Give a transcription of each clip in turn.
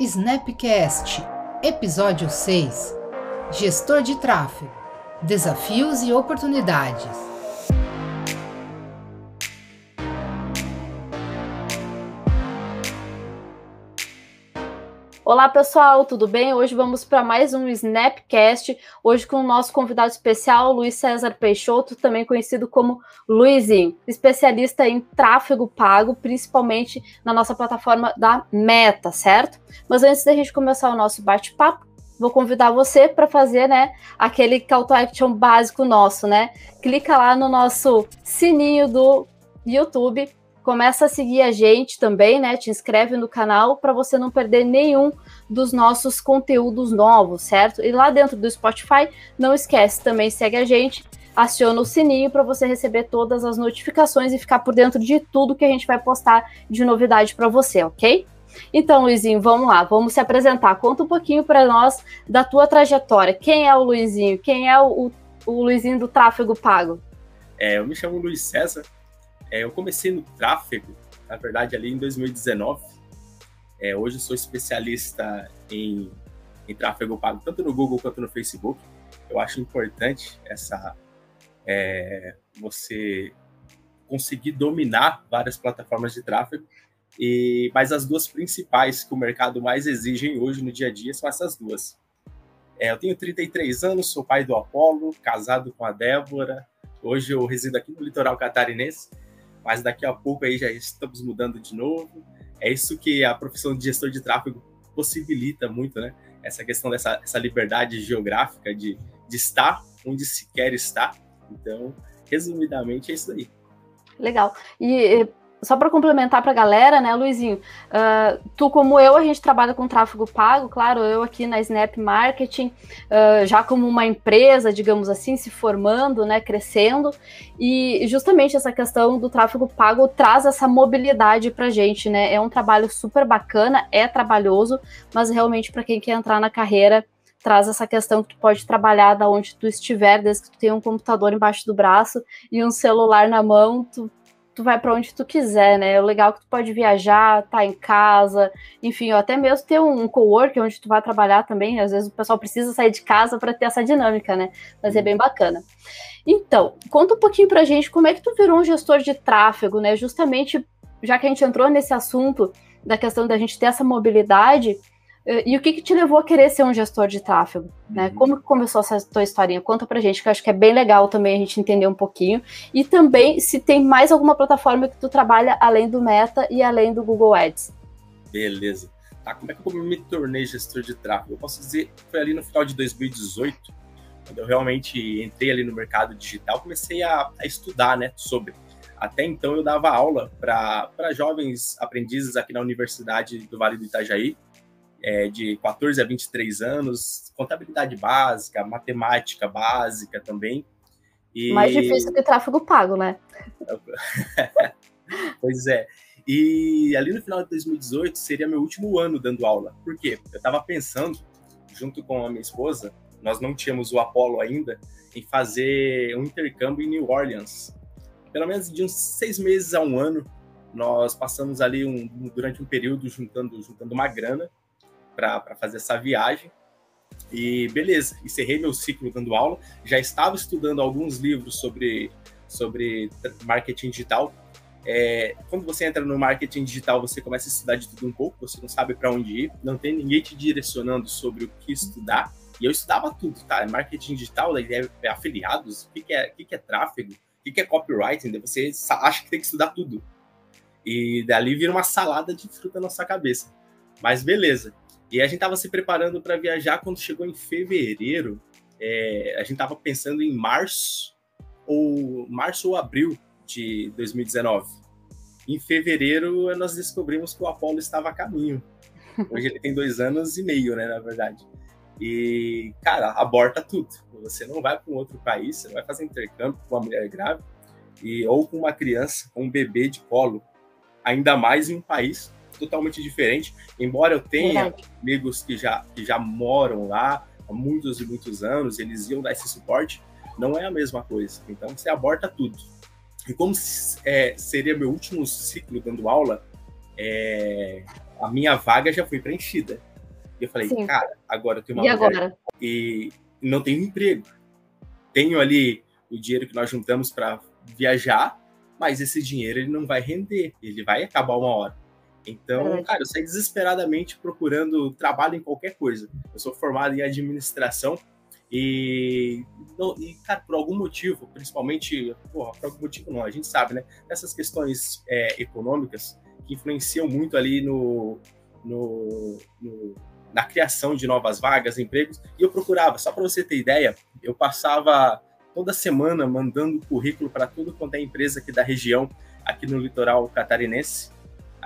Snapcast, episódio 6 Gestor de tráfego Desafios e oportunidades. Olá pessoal, tudo bem? Hoje vamos para mais um Snapcast. Hoje com o nosso convidado especial, Luiz César Peixoto, também conhecido como Luizinho, especialista em tráfego pago, principalmente na nossa plataforma da Meta, certo? Mas antes da gente começar o nosso bate-papo, vou convidar você para fazer, né, aquele call to action básico nosso, né? Clica lá no nosso sininho do YouTube começa a seguir a gente também, né? Te inscreve no canal para você não perder nenhum dos nossos conteúdos novos, certo? E lá dentro do Spotify, não esquece também segue a gente, aciona o sininho para você receber todas as notificações e ficar por dentro de tudo que a gente vai postar de novidade para você, ok? Então, Luizinho, vamos lá, vamos se apresentar. Conta um pouquinho para nós da tua trajetória. Quem é o Luizinho? Quem é o, o Luizinho do tráfego pago? É, eu me chamo Luiz César, é, eu comecei no tráfego, na verdade, ali em 2019. É, hoje eu sou especialista em, em tráfego pago, tanto no Google quanto no Facebook. Eu acho importante essa é, você conseguir dominar várias plataformas de tráfego. E, mas as duas principais que o mercado mais exige hoje no dia a dia são essas duas. É, eu tenho 33 anos, sou pai do Apolo, casado com a Débora. Hoje eu resido aqui no litoral catarinense mas daqui a pouco aí já estamos mudando de novo. É isso que a profissão de gestor de tráfego possibilita muito, né? Essa questão dessa essa liberdade geográfica de, de estar onde se quer estar. Então, resumidamente, é isso aí. Legal. E só para complementar para a galera, né, Luizinho? Uh, tu, como eu, a gente trabalha com tráfego pago, claro, eu aqui na Snap Marketing, uh, já como uma empresa, digamos assim, se formando, né, crescendo, e justamente essa questão do tráfego pago traz essa mobilidade para gente, né? É um trabalho super bacana, é trabalhoso, mas realmente para quem quer entrar na carreira, traz essa questão que tu pode trabalhar da onde tu estiver, desde que tu tenha um computador embaixo do braço e um celular na mão, tu tu vai para onde tu quiser, né? O legal é que tu pode viajar, tá em casa, enfim, ou até mesmo ter um cowork onde tu vai trabalhar também. Às vezes o pessoal precisa sair de casa para ter essa dinâmica, né? Mas é bem bacana. Então, conta um pouquinho pra gente como é que tu virou um gestor de tráfego, né? Justamente já que a gente entrou nesse assunto da questão da gente ter essa mobilidade, e o que, que, te levou a querer ser um gestor de tráfego? Né? Uhum. Como que começou essa tua historinha? Conta pra gente, que eu acho que é bem legal também a gente entender um pouquinho. E também se tem mais alguma plataforma que tu trabalha além do Meta e além do Google Ads. Beleza. Tá, como é que eu me tornei gestor de tráfego? Eu posso dizer que foi ali no final de 2018, quando eu realmente entrei ali no mercado digital, comecei a, a estudar né, sobre. Até então eu dava aula para jovens aprendizes aqui na Universidade do Vale do Itajaí, é, de 14 a 23 anos, contabilidade básica, matemática básica também. E... Mais difícil que tráfego pago, né? pois é. E ali no final de 2018 seria meu último ano dando aula. Por quê? Eu estava pensando, junto com a minha esposa, nós não tínhamos o Apollo ainda, em fazer um intercâmbio em New Orleans. Pelo menos de uns seis meses a um ano, nós passamos ali um, durante um período juntando, juntando uma grana para fazer essa viagem. E beleza, encerrei meu ciclo dando aula. Já estava estudando alguns livros sobre, sobre marketing digital. É, quando você entra no marketing digital, você começa a estudar de tudo um pouco, você não sabe para onde ir, não tem ninguém te direcionando sobre o que estudar. E eu estudava tudo, tá? Marketing digital, é, é afiliados, o que, que é, que, que é tráfego, o que, que é copywriting, você acha que tem que estudar tudo. E dali vira uma salada de fruta na sua cabeça. Mas beleza. E a gente estava se preparando para viajar quando chegou em fevereiro. É, a gente estava pensando em março ou março ou abril de 2019. Em fevereiro nós descobrimos que o Apollo estava a caminho. Hoje ele tem dois anos e meio, né, na verdade. E, cara, aborta tudo. Você não vai para um outro país, você não vai fazer intercâmbio com uma mulher grávida e, ou com uma criança, com um bebê de colo. Ainda mais em um país totalmente diferente. Embora eu tenha Verdade. amigos que já, que já moram lá há muitos e muitos anos, eles iam dar esse suporte, não é a mesma coisa. Então você aborta tudo. E como é, seria meu último ciclo dando aula, é, a minha vaga já foi preenchida. E eu falei, Sim. cara, agora eu tenho uma e agora? e não tenho emprego. Tenho ali o dinheiro que nós juntamos para viajar, mas esse dinheiro ele não vai render, ele vai acabar uma hora. Então, cara, eu saí desesperadamente procurando trabalho em qualquer coisa. Eu sou formado em administração e, não, e cara, por algum motivo, principalmente, porra, por algum motivo não, a gente sabe, né? Essas questões é, econômicas que influenciam muito ali no, no, no, na criação de novas vagas, empregos, e eu procurava, só para você ter ideia, eu passava toda semana mandando currículo para tudo quanto é empresa aqui da região, aqui no litoral catarinense,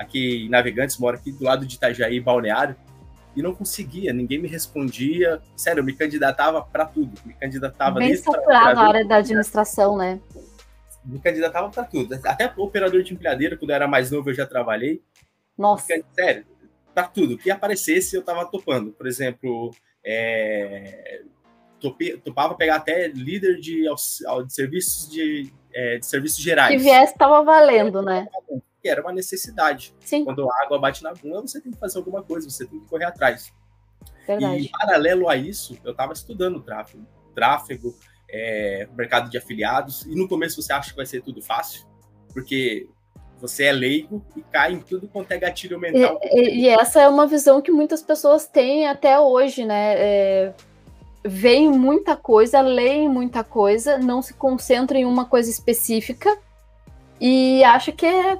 aqui em Navegantes, moro aqui do lado de Itajaí, Balneário, e não conseguia, ninguém me respondia. Sério, eu me candidatava para tudo, me candidatava Bem saturado a área da administração, né? Me candidatava para tudo, até operador de empilhadeira, quando eu era mais novo eu já trabalhei. Nossa. Sério, para tudo, que aparecesse eu tava topando. Por exemplo, é, tope, topava pegar até líder de, de serviços de, é, de serviços gerais. Que viesse estava valendo, né? Que era uma necessidade. Sim. Quando a água bate na bunda, você tem que fazer alguma coisa, você tem que correr atrás. Verdade. E paralelo a isso, eu estava estudando tráfego, tráfego, é, mercado de afiliados, e no começo você acha que vai ser tudo fácil, porque você é leigo e cai em tudo quanto é gatilho mental. E, e, essa é uma visão que muitas pessoas têm até hoje, né? É, veem muita coisa, leem muita coisa, não se concentram em uma coisa específica e acha que é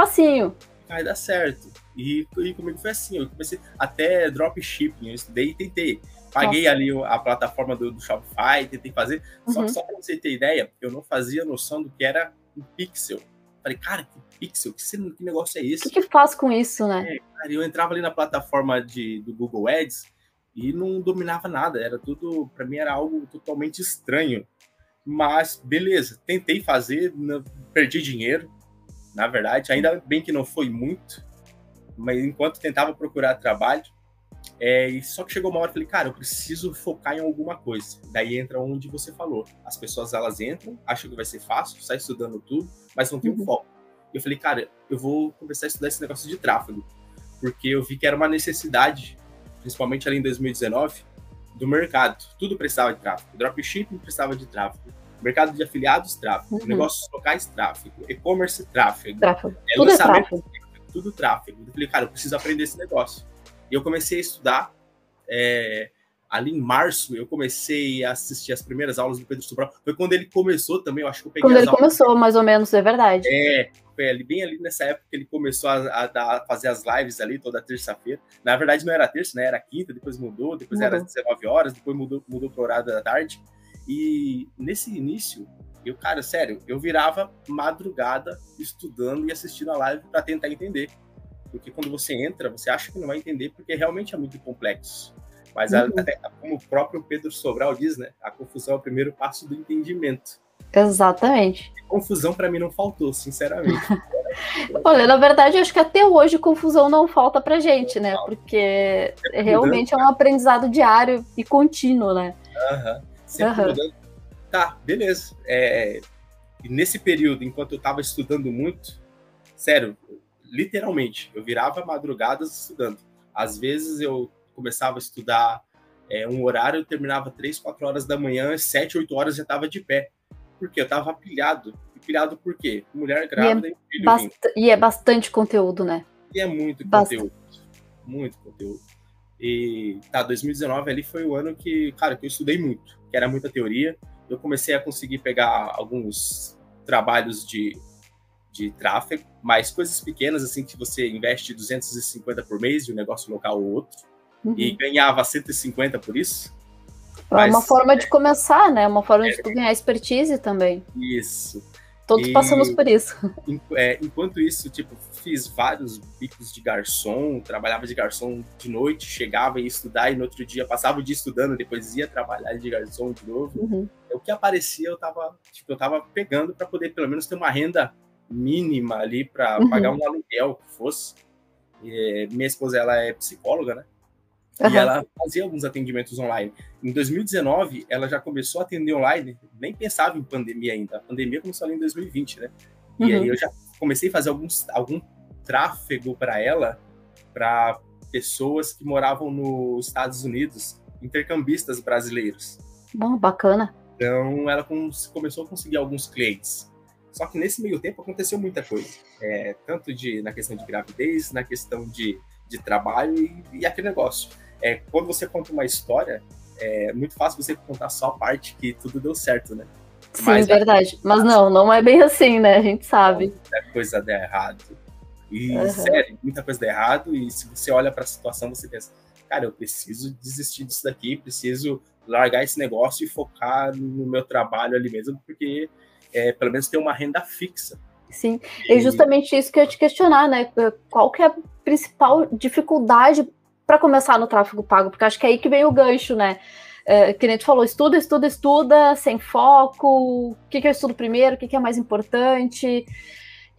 facinho. Vai dar certo. E, e comigo foi assim, eu comecei até dropshipping, eu estudei e tentei. Paguei Nossa. ali a plataforma do, do Shopify, tentei fazer. Uhum. Só que só pra você ter ideia, eu não fazia noção do que era um pixel. Falei, cara, que pixel? Que, que negócio é esse? O que, que faz com isso, né? É, cara, eu entrava ali na plataforma de, do Google Ads e não dominava nada. Era tudo, para mim, era algo totalmente estranho. Mas, beleza, tentei fazer, perdi dinheiro, na verdade. Ainda bem que não foi muito, mas enquanto tentava procurar trabalho, é, só que chegou uma hora e falei, cara, eu preciso focar em alguma coisa. Daí entra onde você falou. As pessoas elas entram, acham que vai ser fácil, sai estudando tudo, mas não tem um uhum. foco. E eu falei, cara, eu vou começar a estudar esse negócio de tráfego, porque eu vi que era uma necessidade, principalmente ali em 2019, do mercado. Tudo precisava de tráfego. Dropshipping precisava de tráfego mercado de afiliados, tráfego, uhum. negócios locais, tráfego, e-commerce, tráfego. tráfego. É, tudo é tráfego. Tudo tráfego. Eu falei, cara, eu preciso aprender esse negócio. E eu comecei a estudar. É, ali em março, eu comecei a assistir as primeiras aulas do Pedro Sobral. Foi quando ele começou também, eu acho que eu peguei Quando ele aulas. começou, mais ou menos, é verdade. É, foi ali, bem ali nessa época que ele começou a, a, a fazer as lives ali toda terça-feira. Na verdade, não era terça, né? Era quinta, depois mudou, depois era 19 horas, depois mudou, mudou para horário da tarde. E nesse início, eu, cara, sério, eu virava madrugada estudando e assistindo a live para tentar entender. Porque quando você entra, você acha que não vai entender, porque realmente é muito complexo. Mas, uhum. até, como o próprio Pedro Sobral diz, né? A confusão é o primeiro passo do entendimento. Exatamente. confusão para mim não faltou, sinceramente. Olha, na verdade, eu acho que até hoje confusão não falta pra gente, né? Porque realmente é um aprendizado diário e contínuo, né? Aham. Uhum sempre uhum. mudando. Tá, beleza. É, nesse período, enquanto eu estava estudando muito, sério, literalmente, eu virava madrugadas estudando. Às vezes eu começava a estudar é, um horário, eu terminava 3, 4 horas da manhã, 7, 8 horas já estava de pé. Porque eu estava pilhado. E pilhado por quê? Mulher grávida e, é e filho E é bastante conteúdo, né? E é muito conteúdo. Muito conteúdo. E tá, 2019 ali foi o ano que, cara, que eu estudei muito que era muita teoria. Eu comecei a conseguir pegar alguns trabalhos de, de tráfego, mas coisas pequenas, assim, que você investe 250 por mês de um negócio local ou outro, uhum. e ganhava 150 por isso. É mas, uma forma de começar, né? Uma forma é, de ganhar expertise também. Isso. Todos e, passamos por isso. É, enquanto isso, tipo, fiz vários bicos de garçom, trabalhava de garçom de noite, chegava e ia estudar, e no outro dia passava o dia estudando, depois ia trabalhar de garçom de novo. Uhum. O que aparecia, eu tava, tipo, eu tava pegando para poder pelo menos ter uma renda mínima ali para uhum. pagar um aluguel que fosse. E, minha esposa, ela é psicóloga, né? Uhum. E ela fazia alguns atendimentos online. Em 2019, ela já começou a atender online, nem pensava em pandemia ainda. A pandemia começou ali em 2020, né? E uhum. aí eu já comecei a fazer alguns, algum tráfego para ela para pessoas que moravam nos Estados Unidos, intercambistas brasileiros. Bom, bacana. Então ela começou a conseguir alguns clientes. Só que nesse meio tempo aconteceu muita coisa, é, tanto de na questão de gravidez, na questão de, de trabalho e, e aquele negócio. É, quando você conta uma história, é muito fácil você contar só a parte que tudo deu certo, né? Sim, Mas, verdade. Mas não, não é bem assim, né? A gente sabe. Muita coisa dá errado. E, uhum. sério, muita coisa dá errado. E se você olha para a situação, você pensa, cara, eu preciso desistir disso daqui, preciso largar esse negócio e focar no meu trabalho ali mesmo, porque é, pelo menos ter uma renda fixa. Sim, e... é justamente isso que eu ia te questionar, né? Qual que é a principal dificuldade para começar no tráfego pago? Porque acho que é aí que vem o gancho, né? É, que nem tu falou, estuda, estuda, estuda, sem foco, o que, que eu estudo primeiro, o que, que é mais importante.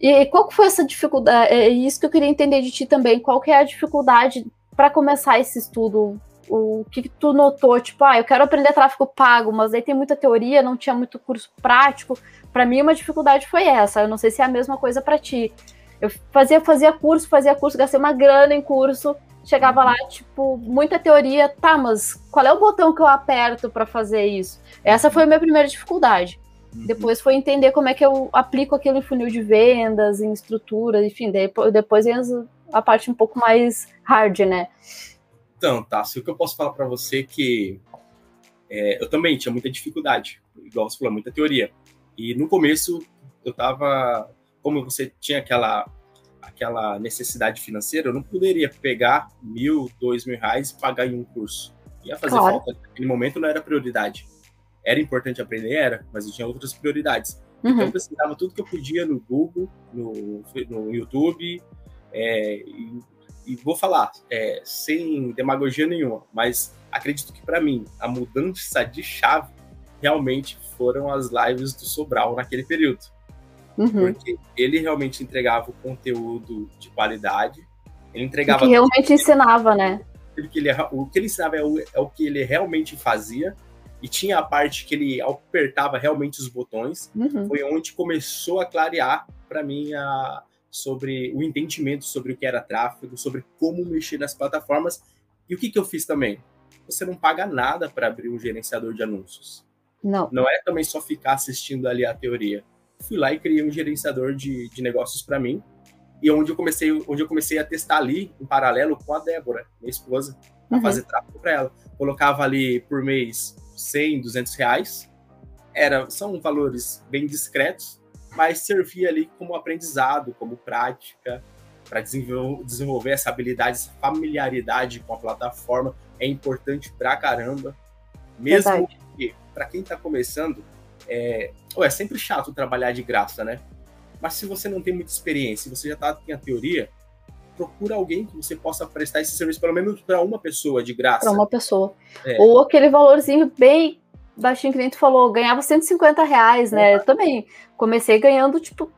E qual foi essa dificuldade? É isso que eu queria entender de ti também. Qual que é a dificuldade para começar esse estudo? O que, que, tu notou? Tipo, ah, eu quero aprender tráfego pago, mas aí tem muita teoria, não tinha muito curso prático. Para mim, uma dificuldade foi essa. Eu não sei se é a mesma coisa para ti. Eu fazia, fazia curso, fazia curso, gastei uma grana em curso, chegava lá, tipo, muita teoria, tá, mas qual é o botão que eu aperto para fazer isso? Essa foi a minha primeira dificuldade. Uhum. Depois foi entender como é que eu aplico aquilo em funil de vendas, em estrutura, enfim, depois, a parte um pouco mais hard, né? Então, tá, o que eu posso falar para você é que é, eu também tinha muita dificuldade, igual você falou, muita teoria. E no começo eu tava, como você tinha aquela aquela necessidade financeira, eu não poderia pegar mil, dois mil reais e pagar em um curso. Ia fazer claro. falta. Naquele momento não era prioridade. Era importante aprender, era, mas eu tinha outras prioridades. Uhum. Então eu pesquisava tudo que eu podia no Google, no, no YouTube, é, e, e, vou falar, é, sem demagogia nenhuma, mas acredito que para mim a mudança de chave realmente foram as lives do Sobral naquele período. Uhum. Porque ele realmente entregava o conteúdo de qualidade. Ele entregava. O que realmente ensinava, né? Que ele, o que ele ensinava é o, é o que ele realmente fazia. E tinha a parte que ele apertava realmente os botões. Uhum. Foi onde começou a clarear para mim a, sobre o entendimento sobre o que era tráfego, sobre como mexer nas plataformas. E o que, que eu fiz também? Você não paga nada para abrir um gerenciador de anúncios. Não. Não é também só ficar assistindo ali a teoria fui lá e criei um gerenciador de, de negócios para mim. E onde eu comecei, onde eu comecei a testar ali em paralelo com a Débora, minha esposa, a uhum. fazer tráfego para ela. Colocava ali por mês 100, 200 reais. Era, são valores bem discretos, mas servia ali como aprendizado, como prática, para desenvolver, essa habilidade, essa familiaridade com a plataforma. É importante pra caramba. Mesmo para quem está começando, é, é sempre chato trabalhar de graça, né? Mas se você não tem muita experiência, você já tá, tem a teoria, procura alguém que você possa prestar esse serviço, pelo menos para uma pessoa de graça. Para uma pessoa. É. Ou aquele valorzinho bem baixinho que nem tu falou, ganhava 150 reais, né? Eu também comecei ganhando, tipo,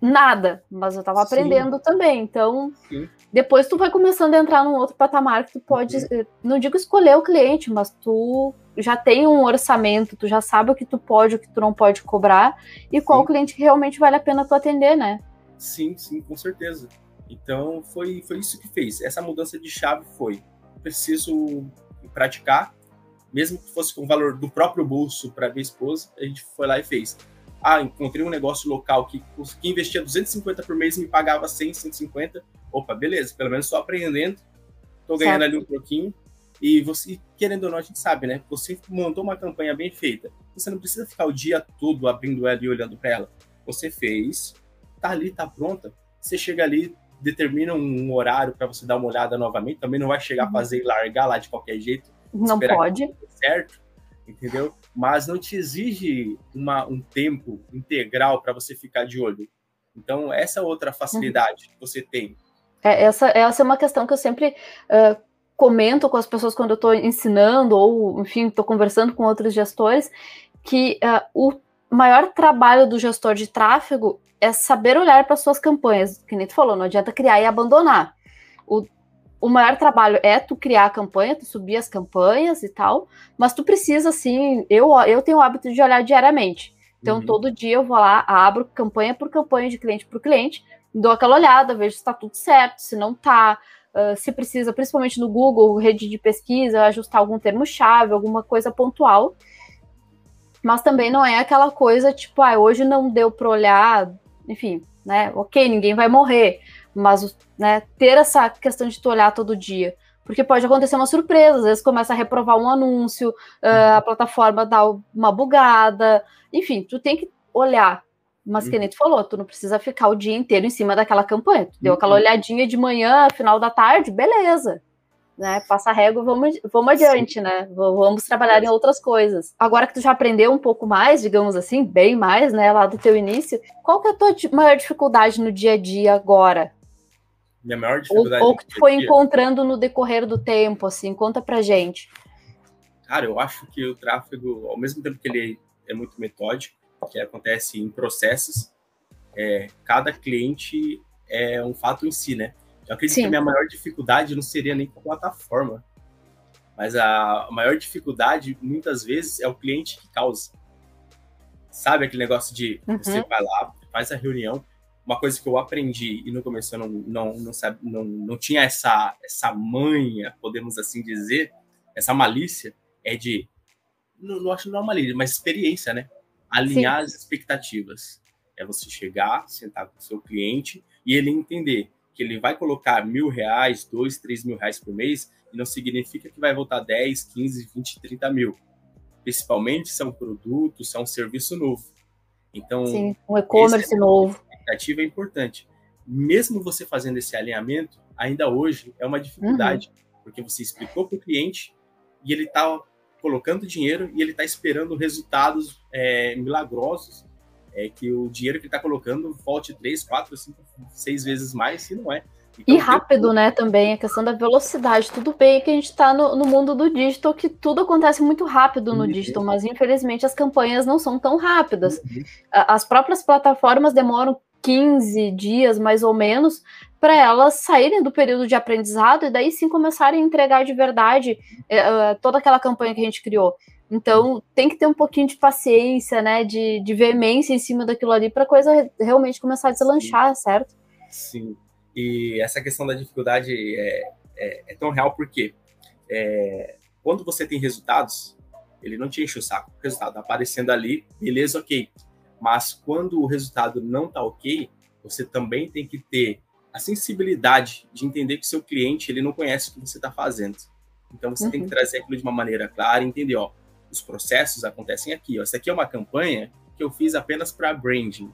nada, mas eu tava aprendendo Sim. também. Então, Sim. depois tu vai começando a entrar num outro patamar que tu pode, uhum. não digo escolher o cliente, mas tu já tem um orçamento, tu já sabe o que tu pode, o que tu não pode cobrar e qual sim. cliente que realmente vale a pena tu atender, né? Sim, sim, com certeza. Então foi, foi isso que fez. Essa mudança de chave foi preciso praticar, mesmo que fosse com o valor do próprio bolso para minha esposa, a gente foi lá e fez. Ah, encontrei um negócio local que, que investia 250 por mês e me pagava 100, 150. Opa, beleza, pelo menos estou aprendendo, estou ganhando ali um pouquinho e você, querendo ou não, a gente sabe, né? Você montou uma campanha bem feita. Você não precisa ficar o dia todo abrindo ela e olhando para ela. Você fez, tá ali, tá pronta. Você chega ali, determina um horário para você dar uma olhada novamente. Também não vai chegar a uhum. fazer e largar lá de qualquer jeito. Não pode. certo, entendeu? Mas não te exige uma, um tempo integral para você ficar de olho. Então, essa é outra facilidade uhum. que você tem. É, essa, essa é uma questão que eu sempre uh, comento com as pessoas quando eu estou ensinando ou, enfim, estou conversando com outros gestores, que uh, o maior trabalho do gestor de tráfego é saber olhar para suas campanhas, que nem tu falou, não adianta criar e abandonar. O, o maior trabalho é tu criar a campanha, tu subir as campanhas e tal, mas tu precisa, assim, eu, eu tenho o hábito de olhar diariamente. Então, uhum. todo dia eu vou lá, abro campanha por campanha, de cliente por cliente, dou aquela olhada, vejo se está tudo certo, se não está, uh, se precisa, principalmente no Google, rede de pesquisa, ajustar algum termo-chave, alguma coisa pontual. Mas também não é aquela coisa tipo, ah, hoje não deu para olhar, enfim, né? Ok, ninguém vai morrer, mas né, ter essa questão de tu olhar todo dia porque pode acontecer uma surpresa, às vezes começa a reprovar um anúncio, uh, a plataforma dá uma bugada, enfim, tu tem que olhar. Mas uhum. que nem tu falou, tu não precisa ficar o dia inteiro em cima daquela campanha. Tu deu aquela uhum. olhadinha de manhã, final da tarde, beleza. Né, passa a régua, vamos, vamos adiante, Sim. né? Vamos trabalhar em outras coisas. Agora que tu já aprendeu um pouco mais, digamos assim, bem mais, né, lá do teu início, qual que é a tua maior dificuldade no dia a dia agora? Minha maior dificuldade. Ou, ou que tu foi encontrando no decorrer do tempo, assim, conta pra gente. Cara, eu acho que o tráfego, ao mesmo tempo que ele é muito metódico, que acontece em processos, é, cada cliente é um fato em si, né? Eu acredito Sim. que a minha maior dificuldade não seria nem com a plataforma, mas a maior dificuldade, muitas vezes, é o cliente que causa. Sabe aquele negócio de uhum. você vai lá, faz a reunião, uma coisa que eu aprendi e no começo eu não, não, não, sabe, não, não tinha essa, essa manha, podemos assim dizer, essa malícia, é de, não, não acho não é malícia, mas experiência, né? Alinhar Sim. as expectativas. É você chegar, sentar com o seu cliente e ele entender que ele vai colocar mil reais, dois, três mil reais por mês, e não significa que vai voltar 10, 15, 20, 30 mil. Principalmente se é um produto, se é um serviço novo. Então, Sim, um e-commerce é novo expectativa é importante. Mesmo você fazendo esse alinhamento, ainda hoje é uma dificuldade, uhum. porque você explicou para o cliente e ele está colocando dinheiro e ele está esperando resultados é, milagrosos, é, que o dinheiro que ele está colocando volte três, quatro, cinco, seis vezes mais, e não é. Então, e rápido, né, também, a questão da velocidade. Tudo bem que a gente está no, no, mundo do digital, que tudo acontece muito rápido no uhum. digital, mas infelizmente as campanhas não são tão rápidas. Uhum. As próprias plataformas demoram 15 dias, mais ou menos, para elas saírem do período de aprendizado e daí sim começarem a entregar de verdade uh, toda aquela campanha que a gente criou. Então, tem que ter um pouquinho de paciência, né, de, de veemência em cima daquilo ali para a coisa realmente começar a deslanchar, sim. certo? Sim. E essa questão da dificuldade é, é, é tão real porque é, quando você tem resultados, ele não te enche o saco. O resultado tá aparecendo ali, beleza, ok. Mas quando o resultado não está ok, você também tem que ter a sensibilidade de entender que o seu cliente ele não conhece o que você está fazendo. Então você uhum. tem que uhum. trazer aquilo de uma maneira clara, entender, ó, os processos acontecem aqui. Ó. Essa aqui é uma campanha que eu fiz apenas para branding.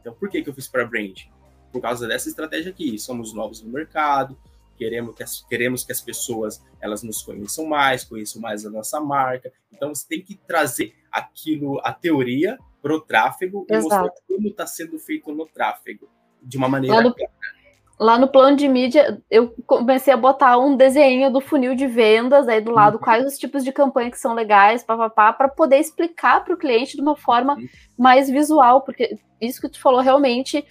Então por que, que eu fiz para branding? Por causa dessa estratégia aqui. Somos novos no mercado, queremos que, as, queremos que as pessoas elas nos conheçam mais, conheçam mais a nossa marca. Então você tem que trazer aquilo, a teoria para o tráfego Exato. e mostrar como está sendo feito no tráfego, de uma maneira lá no, lá no plano de mídia, eu comecei a botar um desenho do funil de vendas aí do lado, uhum. quais os tipos de campanha que são legais, para poder explicar para o cliente de uma forma uhum. mais visual, porque isso que tu falou realmente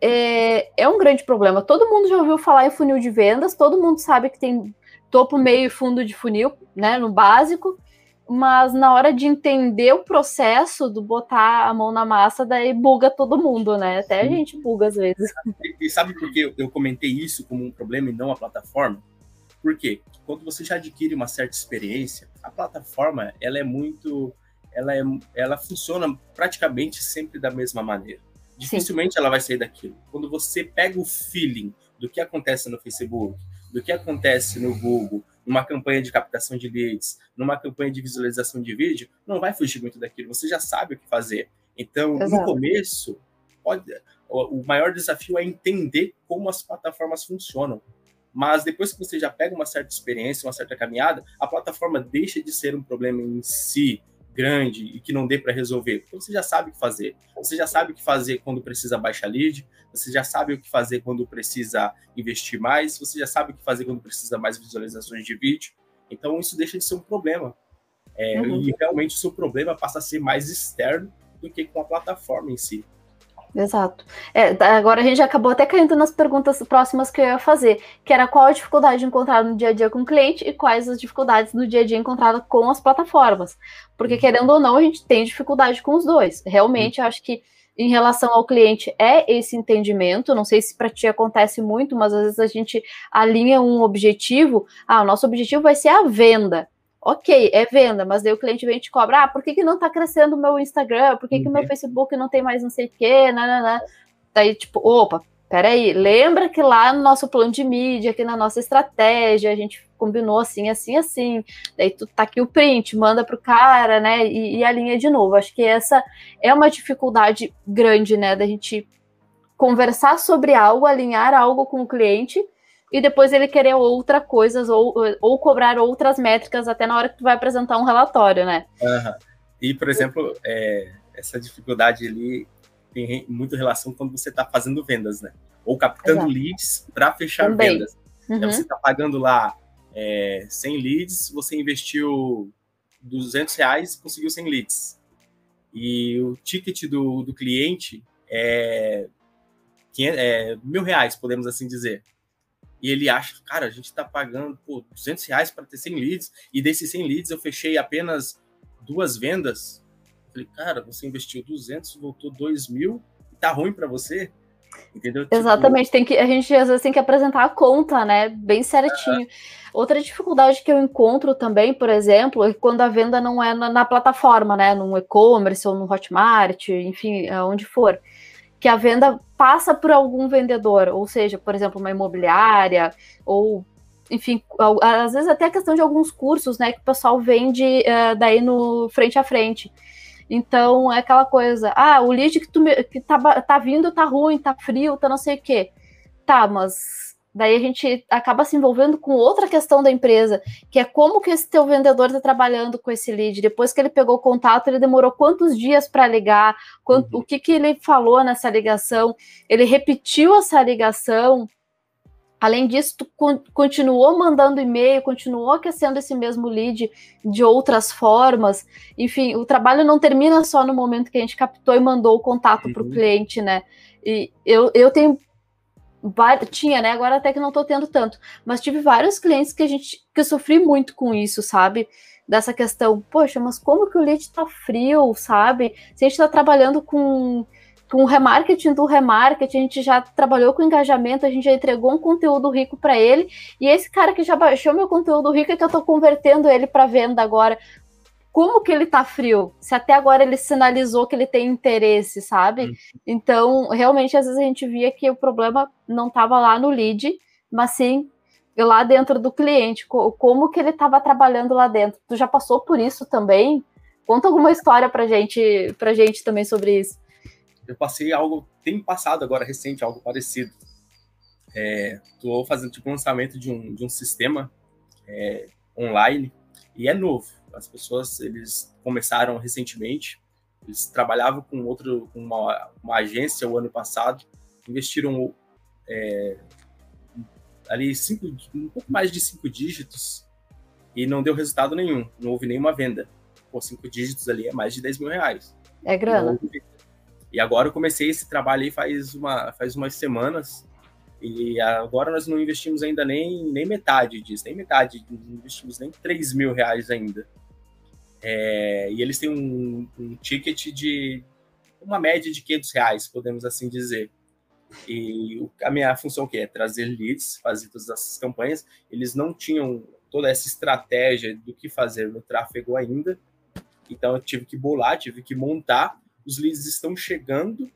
é, é um grande problema. Todo mundo já ouviu falar em funil de vendas, todo mundo sabe que tem topo, meio e fundo de funil, né, no básico, mas na hora de entender o processo do botar a mão na massa, daí buga todo mundo, né? Até a gente buga às vezes. E sabe por que eu comentei isso como um problema e não a plataforma? Porque quando você já adquire uma certa experiência, a plataforma ela é muito, ela é, ela funciona praticamente sempre da mesma maneira. Dificilmente Sim. ela vai sair daquilo. Quando você pega o feeling do que acontece no Facebook, do que acontece no Google, numa campanha de captação de leads, numa campanha de visualização de vídeo, não vai fugir muito daquilo, você já sabe o que fazer. Então, Exato. no começo, pode, o maior desafio é entender como as plataformas funcionam. Mas depois que você já pega uma certa experiência, uma certa caminhada, a plataforma deixa de ser um problema em si, grande e que não dê para resolver, porque você já sabe o que fazer. Você já sabe o que fazer quando precisa baixar lead, você já sabe o que fazer quando precisa investir mais, você já sabe o que fazer quando precisa mais visualizações de vídeo. Então isso deixa de ser um problema. É, uhum. E realmente o seu problema passa a ser mais externo do que com a plataforma em si. Exato. É, agora a gente acabou até caindo nas perguntas próximas que eu ia fazer, que era qual a dificuldade encontrada no dia a dia com o cliente e quais as dificuldades no dia a dia encontrada com as plataformas. Porque, uhum. querendo ou não, a gente tem dificuldade com os dois. Realmente, eu acho que em relação ao cliente é esse entendimento. Não sei se para ti acontece muito, mas às vezes a gente alinha um objetivo. Ah, o nosso objetivo vai ser a venda. Ok, é venda, mas daí o cliente vem e te cobra, ah, por que, que não está crescendo o meu Instagram? Por que, que o meu uhum. Facebook não tem mais não sei o quê? Nananã. Daí, tipo, opa, peraí, lembra que lá no nosso plano de mídia, aqui na nossa estratégia, a gente combinou assim, assim, assim. Daí tu tá aqui o print, manda pro cara, né? E, e alinha de novo. Acho que essa é uma dificuldade grande, né? Da gente conversar sobre algo, alinhar algo com o cliente e depois ele querer outra coisas ou, ou cobrar outras métricas até na hora que tu vai apresentar um relatório, né? Uhum. E, por exemplo, é, essa dificuldade ali tem muito relação quando você está fazendo vendas, né? Ou captando Exato. leads para fechar Também. vendas. Uhum. Então, você está pagando lá é, 100 leads, você investiu 200 reais e conseguiu 100 leads. E o ticket do, do cliente é, 500, é mil reais, podemos assim dizer. E ele acha, cara, a gente está pagando pô, 200 reais para ter 100 leads, e desses 100 leads eu fechei apenas duas vendas. Falei, cara, você investiu 200, voltou 2 mil, tá ruim para você? Entendeu? Tipo, Exatamente, tem que, a gente às vezes tem que apresentar a conta, né? Bem certinho. Outra dificuldade que eu encontro também, por exemplo, é quando a venda não é na, na plataforma, né? No e-commerce ou no Hotmart, enfim, onde for. Que a venda passa por algum vendedor, ou seja, por exemplo, uma imobiliária, ou enfim, às vezes até a questão de alguns cursos, né, que o pessoal vende uh, daí no frente a frente. Então, é aquela coisa, ah, o lead que, tu, que tá, tá vindo tá ruim, tá frio, tá não sei o quê. Tá, mas daí a gente acaba se envolvendo com outra questão da empresa, que é como que esse teu vendedor está trabalhando com esse lead. Depois que ele pegou o contato, ele demorou quantos dias para ligar, quanto, uhum. o que, que ele falou nessa ligação, ele repetiu essa ligação, Além disso, tu continuou mandando e-mail, continuou aquecendo esse mesmo lead de outras formas. Enfim, o trabalho não termina só no momento que a gente captou e mandou o contato uhum. para o cliente, né? E eu, eu tenho tinha, né? Agora até que não estou tendo tanto, mas tive vários clientes que a gente que eu sofri muito com isso, sabe? Dessa questão, poxa, mas como que o lead está frio, sabe? Se a gente está trabalhando com com remarketing do remarketing, a gente já trabalhou com engajamento, a gente já entregou um conteúdo rico para ele, e esse cara que já baixou meu conteúdo rico é que eu estou convertendo ele para venda agora. Como que ele tá frio? Se até agora ele sinalizou que ele tem interesse, sabe? Uhum. Então, realmente, às vezes a gente via que o problema não estava lá no lead, mas sim lá dentro do cliente, como que ele estava trabalhando lá dentro. Tu já passou por isso também? Conta alguma história pra gente, pra gente também sobre isso eu passei algo, tem passado agora recente, algo parecido. Estou é, fazendo tipo um lançamento de um, de um sistema é, online e é novo. As pessoas eles começaram recentemente, eles trabalhavam com outro, uma, uma agência o ano passado, investiram é, ali cinco, um pouco mais de cinco dígitos e não deu resultado nenhum, não houve nenhuma venda. Por cinco dígitos ali é mais de 10 mil reais. É grana. E agora eu comecei esse trabalho aí faz, uma, faz umas semanas. E agora nós não investimos ainda nem, nem metade disso, nem metade, não investimos nem 3 mil reais ainda. É, e eles têm um, um, ticket de uma média de 500 reais, podemos assim dizer. E a minha função que é trazer leads, fazer todas essas campanhas. Eles não tinham toda essa estratégia do que fazer no tráfego ainda. Então eu tive que bolar, tive que montar os leads estão chegando,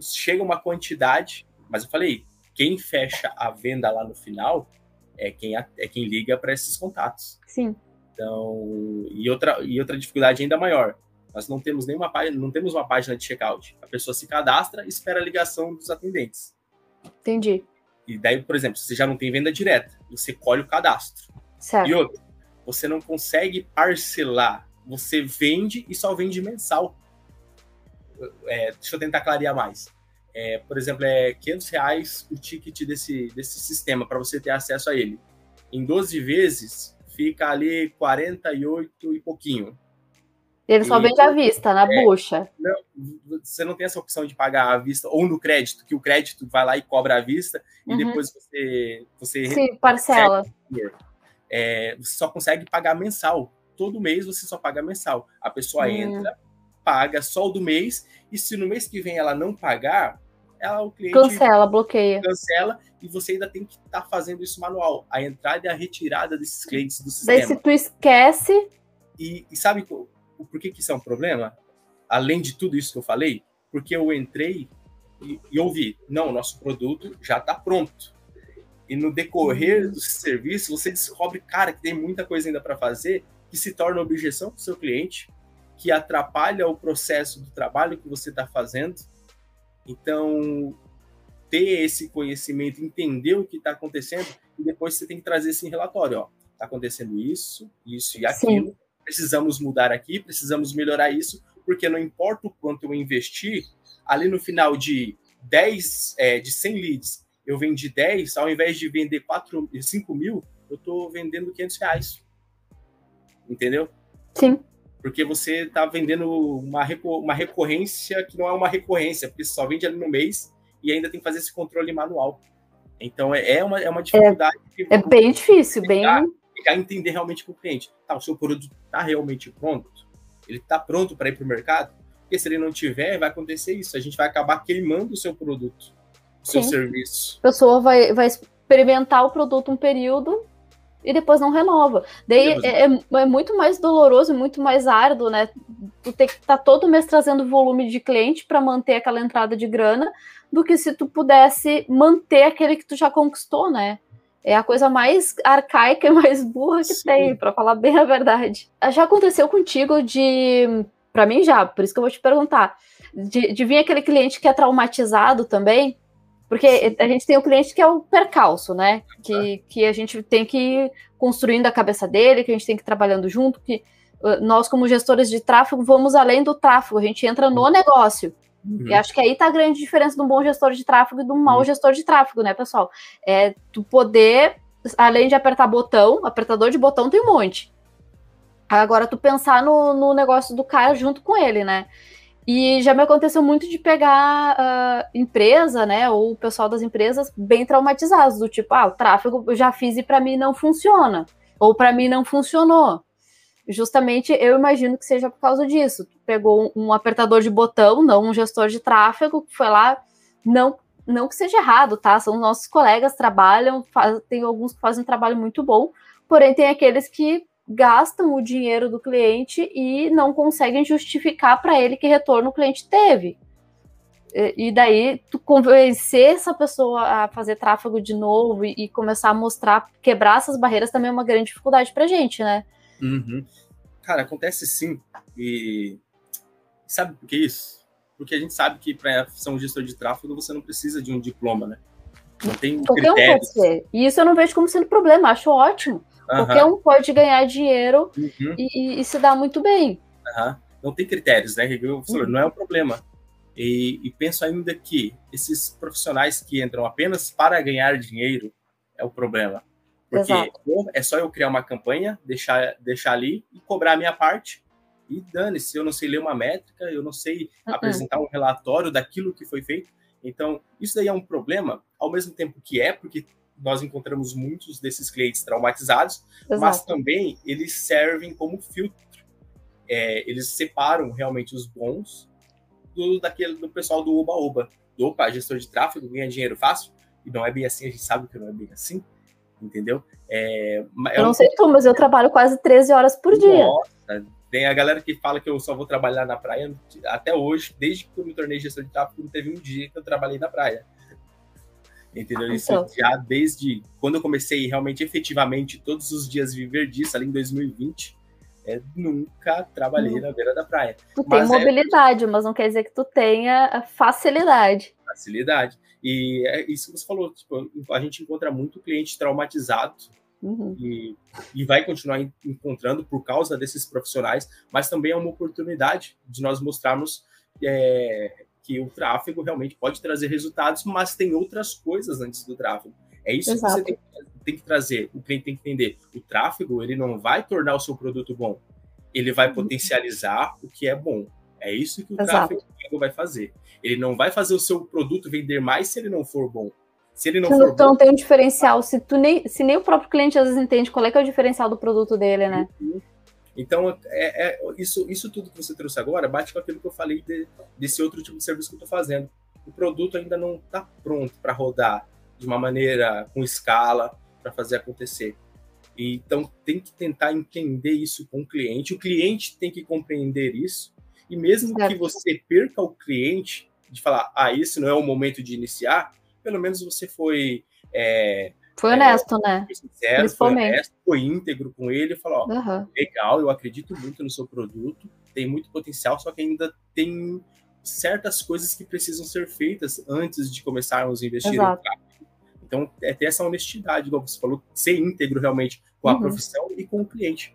chega uma quantidade, mas eu falei, quem fecha a venda lá no final é quem, é quem liga para esses contatos. Sim. Então, e outra, e outra dificuldade ainda maior, nós não temos nenhuma página, não temos uma página de checkout. A pessoa se cadastra e espera a ligação dos atendentes. Entendi. E daí, por exemplo, você já não tem venda direta, você colhe o cadastro. Certo. E outra, você não consegue parcelar, você vende e só vende mensal é, deixa eu tentar clarear mais. É, por exemplo, é 500 reais o ticket desse, desse sistema para você ter acesso a ele. Em 12 vezes, fica ali 48 e pouquinho. Ele só e, vende à vista, na é, bucha. Não, você não tem essa opção de pagar à vista ou no crédito, que o crédito vai lá e cobra à vista uhum. e depois você. você Sim, parcela. É, você só consegue pagar mensal. Todo mês você só paga mensal. A pessoa hum. entra, paga só o do mês, e se no mês que vem ela não pagar, ela, o cliente cancela, bloqueia. Cancela e você ainda tem que estar tá fazendo isso manual, a entrada e a retirada desses clientes do sistema. Daí se tu esquece. E, e sabe por, por que, que isso é um problema? Além de tudo isso que eu falei, porque eu entrei e, e ouvi, não, nosso produto já está pronto. E no decorrer uhum. do serviço, você descobre, cara, que tem muita coisa ainda para fazer que se torna objeção para o seu cliente, que atrapalha o processo do trabalho que você está fazendo. Então, ter esse conhecimento, entender o que está acontecendo, e depois você tem que trazer esse relatório. Está acontecendo isso, isso e aquilo. Sim. Precisamos mudar aqui, precisamos melhorar isso, porque não importa o quanto eu investir, ali no final de 10, é, de 100 leads, eu vendi 10, ao invés de vender 4, 5 mil, eu estou vendendo 500 reais. Entendeu? Sim. Porque você está vendendo uma, uma recorrência que não é uma recorrência, porque você só vende ali no mês e ainda tem que fazer esse controle manual. Então é, é uma, é uma dificuldade. É, é bem difícil, bem. Já entender realmente com o cliente. Tá, o seu produto está realmente pronto? Ele está pronto para ir para o mercado? Porque se ele não tiver, vai acontecer isso. A gente vai acabar queimando o seu produto, o seu serviço. A pessoa vai, vai experimentar o produto um período e depois não renova. Daí é, é, é, muito mais doloroso, muito mais árduo, né? Tu ter que estar tá todo mês trazendo volume de cliente para manter aquela entrada de grana, do que se tu pudesse manter aquele que tu já conquistou, né? É a coisa mais arcaica e mais burra que Sim. tem, para falar bem a verdade. Já aconteceu contigo de. Para mim já, por isso que eu vou te perguntar. De, de vir aquele cliente que é traumatizado também, porque a gente tem o cliente que é o percalço, né? Que, que a gente tem que ir construindo a cabeça dele, que a gente tem que ir trabalhando junto, que uh, nós, como gestores de tráfego, vamos além do tráfego, a gente entra no negócio. Uhum. E acho que aí tá a grande diferença de um bom gestor de tráfego e de um mau uhum. gestor de tráfego, né, pessoal? É tu poder, além de apertar botão, apertador de botão tem um monte. Agora, tu pensar no, no negócio do cara junto com ele, né? E já me aconteceu muito de pegar uh, empresa, né, ou o pessoal das empresas bem traumatizados, do tipo, ah, o tráfego eu já fiz e para mim não funciona, ou para mim não funcionou. Justamente eu imagino que seja por causa disso. Pegou um, apertador de botão, não um gestor de tráfego, foi lá, não não que seja errado, tá? São nossos colegas, trabalham, faz, tem alguns que fazem um trabalho muito bom, porém tem aqueles que gastam o dinheiro do cliente e não conseguem justificar para ele que retorno o cliente teve. E daí, tu convencer essa pessoa a fazer tráfego de novo e, e começar a mostrar, quebrar essas barreiras também é uma grande dificuldade para gente, né? Uhum. Cara, acontece sim. E sabe por que isso? Porque a gente sabe que para ser um gestor de tráfego você não precisa de um diploma, né? Não tem Qualquer critérios. um pode ser. E isso eu não vejo como sendo problema, acho ótimo. Qualquer um pode ganhar dinheiro uhum. e, e, se dar muito bem. Uhum. Não tem critérios, né? Uhum. Não é um problema. E, e, penso ainda que esses profissionais que entram apenas para ganhar dinheiro é o problema. Porque é só eu criar uma campanha, deixar, deixar ali e cobrar a minha parte. E dane-se, eu não sei ler uma métrica, eu não sei uhum. apresentar um relatório daquilo que foi feito. Então, isso daí é um problema, ao mesmo tempo que é, porque nós encontramos muitos desses clientes traumatizados, Exato. mas também eles servem como filtro. É, eles separam realmente os bons do, daquele, do pessoal do Oba-Oba. Do Opa, gestor de tráfego, ganha dinheiro fácil, e não é bem assim, a gente sabe que não é bem assim, entendeu? É, é eu não sei tu, mas eu trabalho quase 13 horas por dia. Nossa, tem a galera que fala que eu só vou trabalhar na praia, até hoje, desde que eu me tornei gestor de tráfego, não teve um dia que eu trabalhei na praia. Entendeu? Isso então. já desde quando eu comecei realmente, efetivamente, todos os dias viver disso, ali em 2020, é, nunca trabalhei hum. na beira da praia. Tu mas tem é mobilidade, é... mas não quer dizer que tu tenha facilidade. Facilidade. E é isso que você falou, tipo, a gente encontra muito cliente traumatizado uhum. e, e vai continuar encontrando por causa desses profissionais, mas também é uma oportunidade de nós mostrarmos é, que o tráfego realmente pode trazer resultados, mas tem outras coisas antes do tráfego. É isso Exato. que você tem, tem, que trazer. O cliente tem que entender. O tráfego ele não vai tornar o seu produto bom. Ele vai uhum. potencializar o que é bom. É isso que o Exato. tráfego vai fazer. Ele não vai fazer o seu produto vender mais se ele não for bom. Se ele não tu, for tu não tem um diferencial. Se, tu nem, se nem o próprio cliente às vezes entende qual é, que é o diferencial do produto dele, né? Uhum. Então, é, é, isso, isso tudo que você trouxe agora bate com aquilo que eu falei de, desse outro tipo de serviço que eu estou fazendo. O produto ainda não está pronto para rodar de uma maneira com escala para fazer acontecer. E, então, tem que tentar entender isso com o cliente. O cliente tem que compreender isso. E mesmo certo. que você perca o cliente de falar, ah, esse não é o momento de iniciar, pelo menos você foi é, foi honesto, é, né? Foi sincero, foi honesto, foi íntegro com ele, falou, ó, uhum. legal, eu acredito muito no seu produto, tem muito potencial, só que ainda tem certas coisas que precisam ser feitas antes de começarmos a investir Exato. no Então, é ter essa honestidade, igual você falou, ser íntegro realmente com a uhum. profissão e com o cliente.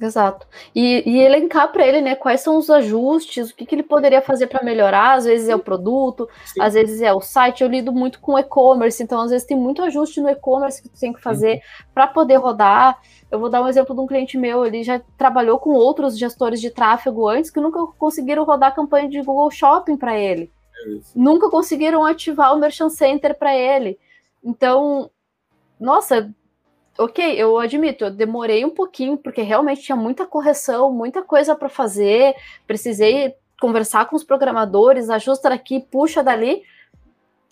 Exato. E, e elencar para ele, né, quais são os ajustes, o que, que ele poderia fazer para melhorar. Às vezes é o produto, Sim. às vezes é o site. Eu lido muito com e-commerce, então às vezes tem muito ajuste no e-commerce que tu tem que fazer uhum. para poder rodar. Eu vou dar um exemplo de um cliente meu, ele já trabalhou com outros gestores de tráfego antes que nunca conseguiram rodar a campanha de Google Shopping para ele. É nunca conseguiram ativar o Merchant Center para ele. Então, nossa, ok, eu admito, eu demorei um pouquinho, porque realmente tinha muita correção, muita coisa para fazer, precisei conversar com os programadores, ajusta daqui, puxa dali.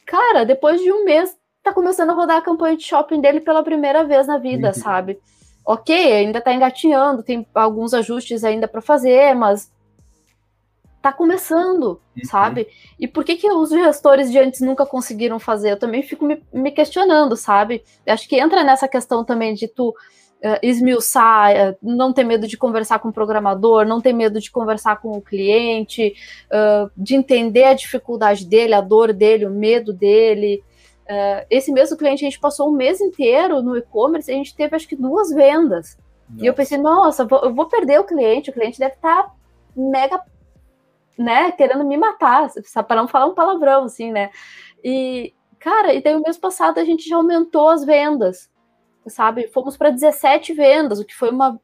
Cara, depois de um mês, tá começando a rodar a campanha de shopping dele pela primeira vez na vida, uhum. sabe? Ok, ainda tá engatinhando, tem alguns ajustes ainda para fazer, mas tá começando, uhum. sabe? E por que, que os gestores de antes nunca conseguiram fazer? Eu também fico me, me questionando, sabe? Eu acho que entra nessa questão também de tu uh, esmiuçar, uh, não ter medo de conversar com o programador, não ter medo de conversar com o cliente, uh, de entender a dificuldade dele, a dor dele, o medo dele. esse mesmo cliente, a gente passou um mês inteiro no e-commerce e a gente teve acho que duas vendas. Nossa. E eu pensei, nossa, eu vou perder o cliente, o cliente deve estar tá mega né, querendo me matar, para não falar um palavrão, assim, né? E, cara, e daí o mês passado a gente já aumentou as vendas, sabe? Fomos para 17 vendas, o que foi uma.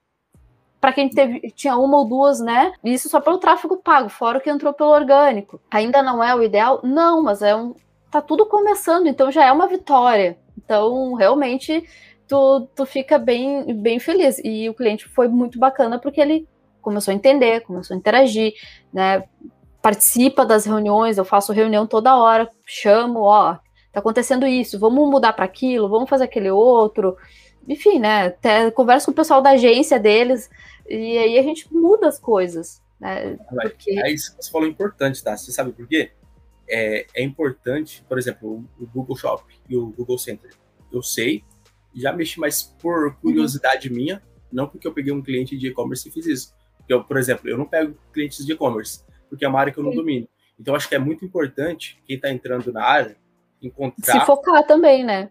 Para quem teve, tinha uma ou duas, né? Isso só pelo tráfego pago, fora o que entrou pelo orgânico. Ainda não é o ideal? Não, mas é um. Tá tudo começando, então já é uma vitória. Então, realmente, tu, tu fica bem, bem feliz. E o cliente foi muito bacana porque ele começou a entender, começou a interagir, né? Participa das reuniões, eu faço reunião toda hora, chamo, ó, tá acontecendo isso, vamos mudar para aquilo, vamos fazer aquele outro. Enfim, né? Até converso com o pessoal da agência deles e aí a gente muda as coisas. Né? Porque... É isso que você falou importante, tá? Você sabe por quê? É, é importante, por exemplo, o Google Shop e o Google Center. Eu sei, já mexi, mas por curiosidade uhum. minha, não porque eu peguei um cliente de e-commerce e fiz isso. Eu, por exemplo, eu não pego clientes de e-commerce, porque é uma área que eu não domino. Então, acho que é muito importante quem está entrando na área encontrar. Se focar também, né?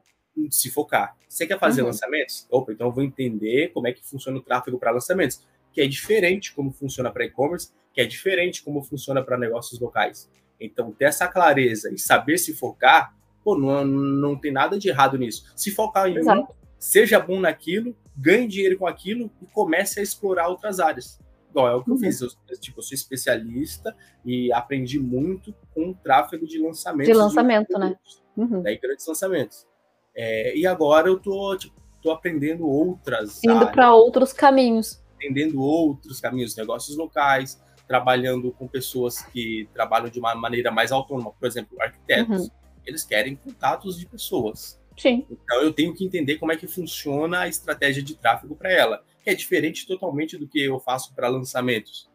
Se focar. Você quer fazer uhum. lançamentos? Opa, então eu vou entender como é que funciona o tráfego para lançamentos, que é diferente como funciona para e-commerce, que é diferente como funciona para negócios locais. Então, ter essa clareza e saber se focar, pô, não, não tem nada de errado nisso. Se focar em Exato. um, seja bom naquilo, ganhe dinheiro com aquilo e comece a explorar outras áreas. Igual é o que eu uhum. fiz. Eu, tipo, eu sou especialista e aprendi muito com tráfego de lançamento. De lançamento, de né? Uhum. Daí, grandes lançamentos. É, e agora eu tô, tipo, tô aprendendo outras. Indo para outros caminhos. Aprendendo outros caminhos, negócios locais, trabalhando com pessoas que trabalham de uma maneira mais autônoma. Por exemplo, arquitetos. Uhum. Eles querem contatos de pessoas. Sim. Então eu tenho que entender como é que funciona a estratégia de tráfego para ela é diferente totalmente do que eu faço para lançamentos.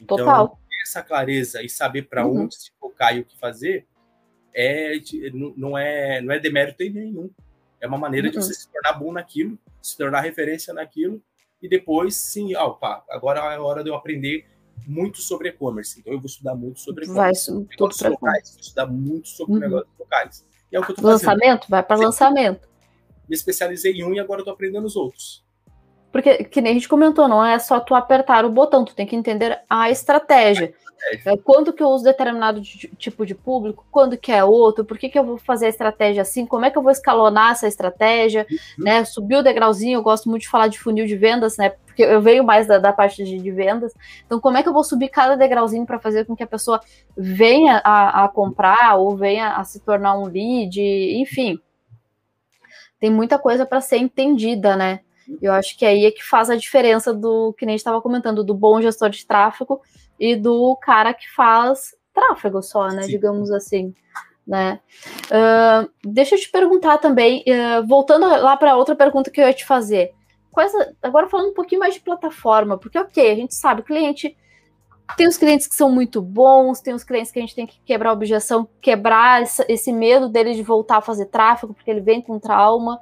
Então, Total. essa clareza e saber para uhum. onde se focar e o que fazer é, não, é, não é demérito nenhum. É uma maneira uhum. de você se tornar bom naquilo, se tornar referência naquilo, e depois, sim, opa, agora é a hora de eu aprender muito sobre e-commerce. Então, eu vou estudar muito sobre e-commerce. Vai, negócios locais. Vou estudar muito sobre uhum. negócios locais. E é o que eu tô lançamento? Fazendo. Vai para lançamento. Me especializei em um e agora eu tô aprendendo os outros. Porque, que nem a gente comentou, não é só tu apertar o botão, tu tem que entender a estratégia. É, quando que eu uso determinado tipo de público, quando que é outro, por que, que eu vou fazer a estratégia assim, como é que eu vou escalonar essa estratégia, uhum. né? Subir o degrauzinho, eu gosto muito de falar de funil de vendas, né? Porque eu venho mais da, da parte de, de vendas. Então, como é que eu vou subir cada degrauzinho para fazer com que a pessoa venha a, a comprar ou venha a se tornar um lead, enfim. Tem muita coisa para ser entendida, né? Eu acho que aí é que faz a diferença do que nem a gente estava comentando, do bom gestor de tráfego e do cara que faz tráfego só, né? Sim. Digamos assim. Né? Uh, deixa eu te perguntar também, uh, voltando lá para outra pergunta que eu ia te fazer. Quais, agora falando um pouquinho mais de plataforma, porque ok, a gente sabe, o cliente tem os clientes que são muito bons, tem os clientes que a gente tem que quebrar a objeção, quebrar esse medo dele de voltar a fazer tráfego, porque ele vem com trauma.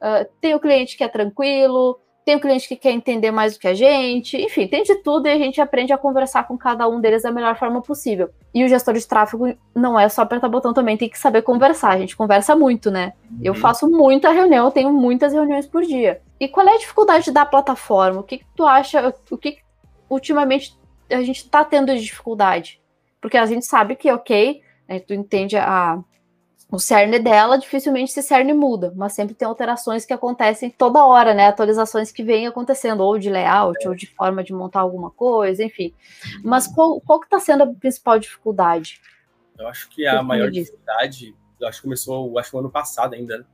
Uh, tem o cliente que é tranquilo, tem o cliente que quer entender mais do que a gente, enfim, tem de tudo e a gente aprende a conversar com cada um deles da melhor forma possível. E o gestor de tráfego não é só apertar botão também, tem que saber conversar. A gente conversa muito, né? Uhum. Eu faço muita reunião, eu tenho muitas reuniões por dia. E qual é a dificuldade da plataforma? O que, que tu acha? O que, que ultimamente a gente está tendo dificuldade? Porque a gente sabe que, ok, né, tu entende a, o cerne dela, dificilmente esse cerne muda, mas sempre tem alterações que acontecem toda hora, né? Atualizações que vêm acontecendo, ou de layout, é. ou de forma de montar alguma coisa, enfim. Mas qual, qual que está sendo a principal dificuldade? Eu acho que a maior dificuldade, eu acho que começou, acho que ano passado ainda, né?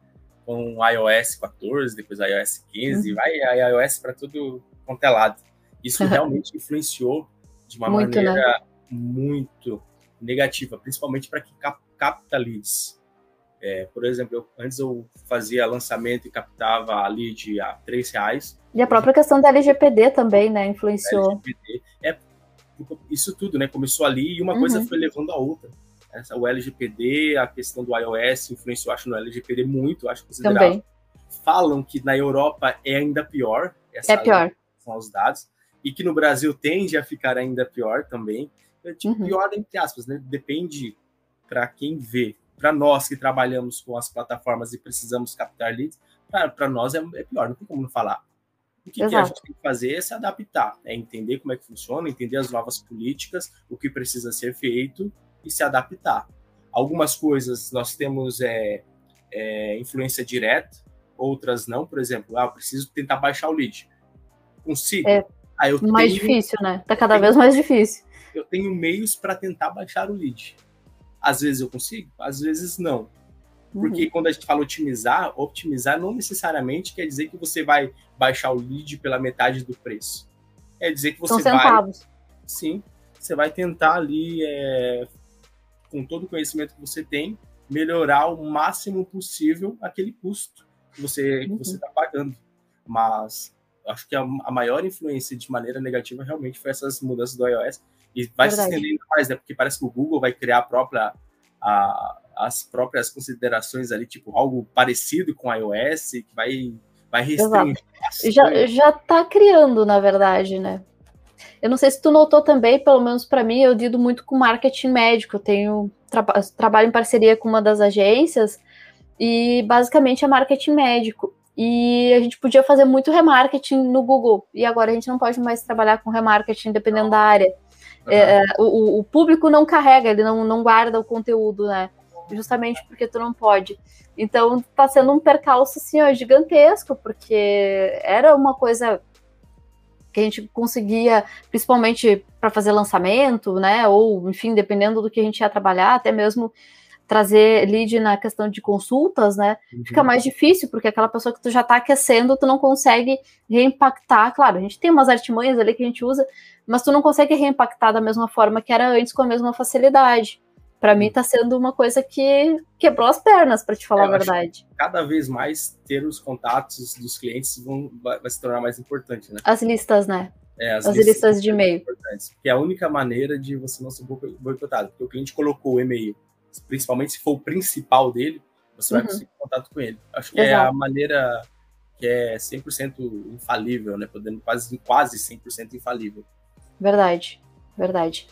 com o iOS 14, depois iOS 15, uhum. vai a iOS para tudo quanto é lado. Isso realmente influenciou de uma muito, maneira né? muito negativa, principalmente para quem capta leads. É, por exemplo, eu, antes eu fazia lançamento e captava a lead a três reais. E a própria questão da LGPD também, né, influenciou. LGPD, é, isso tudo, né, começou ali e uma uhum. coisa foi levando a outra. Essa, o LGPD, a questão do iOS influenciou, acho, no LGPD muito, acho considerável. Também. Falam que na Europa é ainda pior. é pior. São os dados. E que no Brasil tende a ficar ainda pior também. É, tipo, uhum. Pior entre aspas, né? Depende para quem vê para nós que trabalhamos com as plataformas e precisamos captar leads, para nós é, é, pior, não tem como não falar. O que, que, a gente tem que fazer é se adaptar, é entender como é que funciona, entender as novas políticas, o que precisa ser feito e se adaptar. Algumas coisas nós temos é, é influência direta, outras não. Por exemplo, ah, eu preciso tentar baixar o lead. Consigo? É ah, mais tenho, difícil, né? Tá cada tenho, vez mais difícil. Eu tenho meios para tentar baixar o lead. Às vezes eu consigo, às vezes não. Porque uhum. quando a gente fala otimizar, optimizar não necessariamente quer dizer que você vai baixar o lead pela metade do preço. Quer dizer que você São vai. Sim, você vai tentar ali, é, com todo o conhecimento que você tem, melhorar o máximo possível aquele custo que você uhum. está pagando. Mas acho que a, a, maior influência de maneira negativa realmente foi essas mudanças do iOS e vai Verdade. se estendendo mais, né? Porque parece que o Google vai criar a própria, a, as próprias considerações ali, tipo, algo parecido com iOS, que vai, vai restringir. Já, já tá criando, na verdade, né? Eu não sei se tu notou também, pelo menos para mim, eu lido muito com marketing médico. Eu tenho tra trabalho em parceria com uma das agências e basicamente é marketing médico. E a gente podia fazer muito remarketing no Google. E agora a gente não pode mais trabalhar com remarketing dependendo da área. É, é, o, o, público não carrega, ele não, não guarda o conteúdo, né? Justamente porque tu não pode. Então tá sendo um percalço assim, ó, gigantesco, porque era uma coisa que a gente conseguia, principalmente para fazer lançamento, né? Ou, enfim, dependendo do que a gente ia trabalhar, até mesmo trazer lead na questão de consultas, né? Uhum. Fica mais difícil, porque aquela pessoa que tu já está aquecendo, tu não consegue reimpactar. Claro, a gente tem umas artimanhas ali que a gente usa, mas tu não consegue reimpactar da mesma forma que era antes, com a mesma facilidade. Para mim, está sendo uma coisa que quebrou as pernas, para te falar é, a verdade. Cada vez mais ter os contatos dos clientes vão, vai, vai, se tornar mais importante, né? As listas, né? É, as, as listas, listas de e-mail. Que é a única maneira de você não ser boicotado. Porque o cliente colocou o e-mail principalmente se for o principal dele, você uhum. vai conseguir contato com ele. Acho que Exato. é a maneira que é 100% infalível, né? Podendo quase, quase 100% infalível. Verdade, verdade.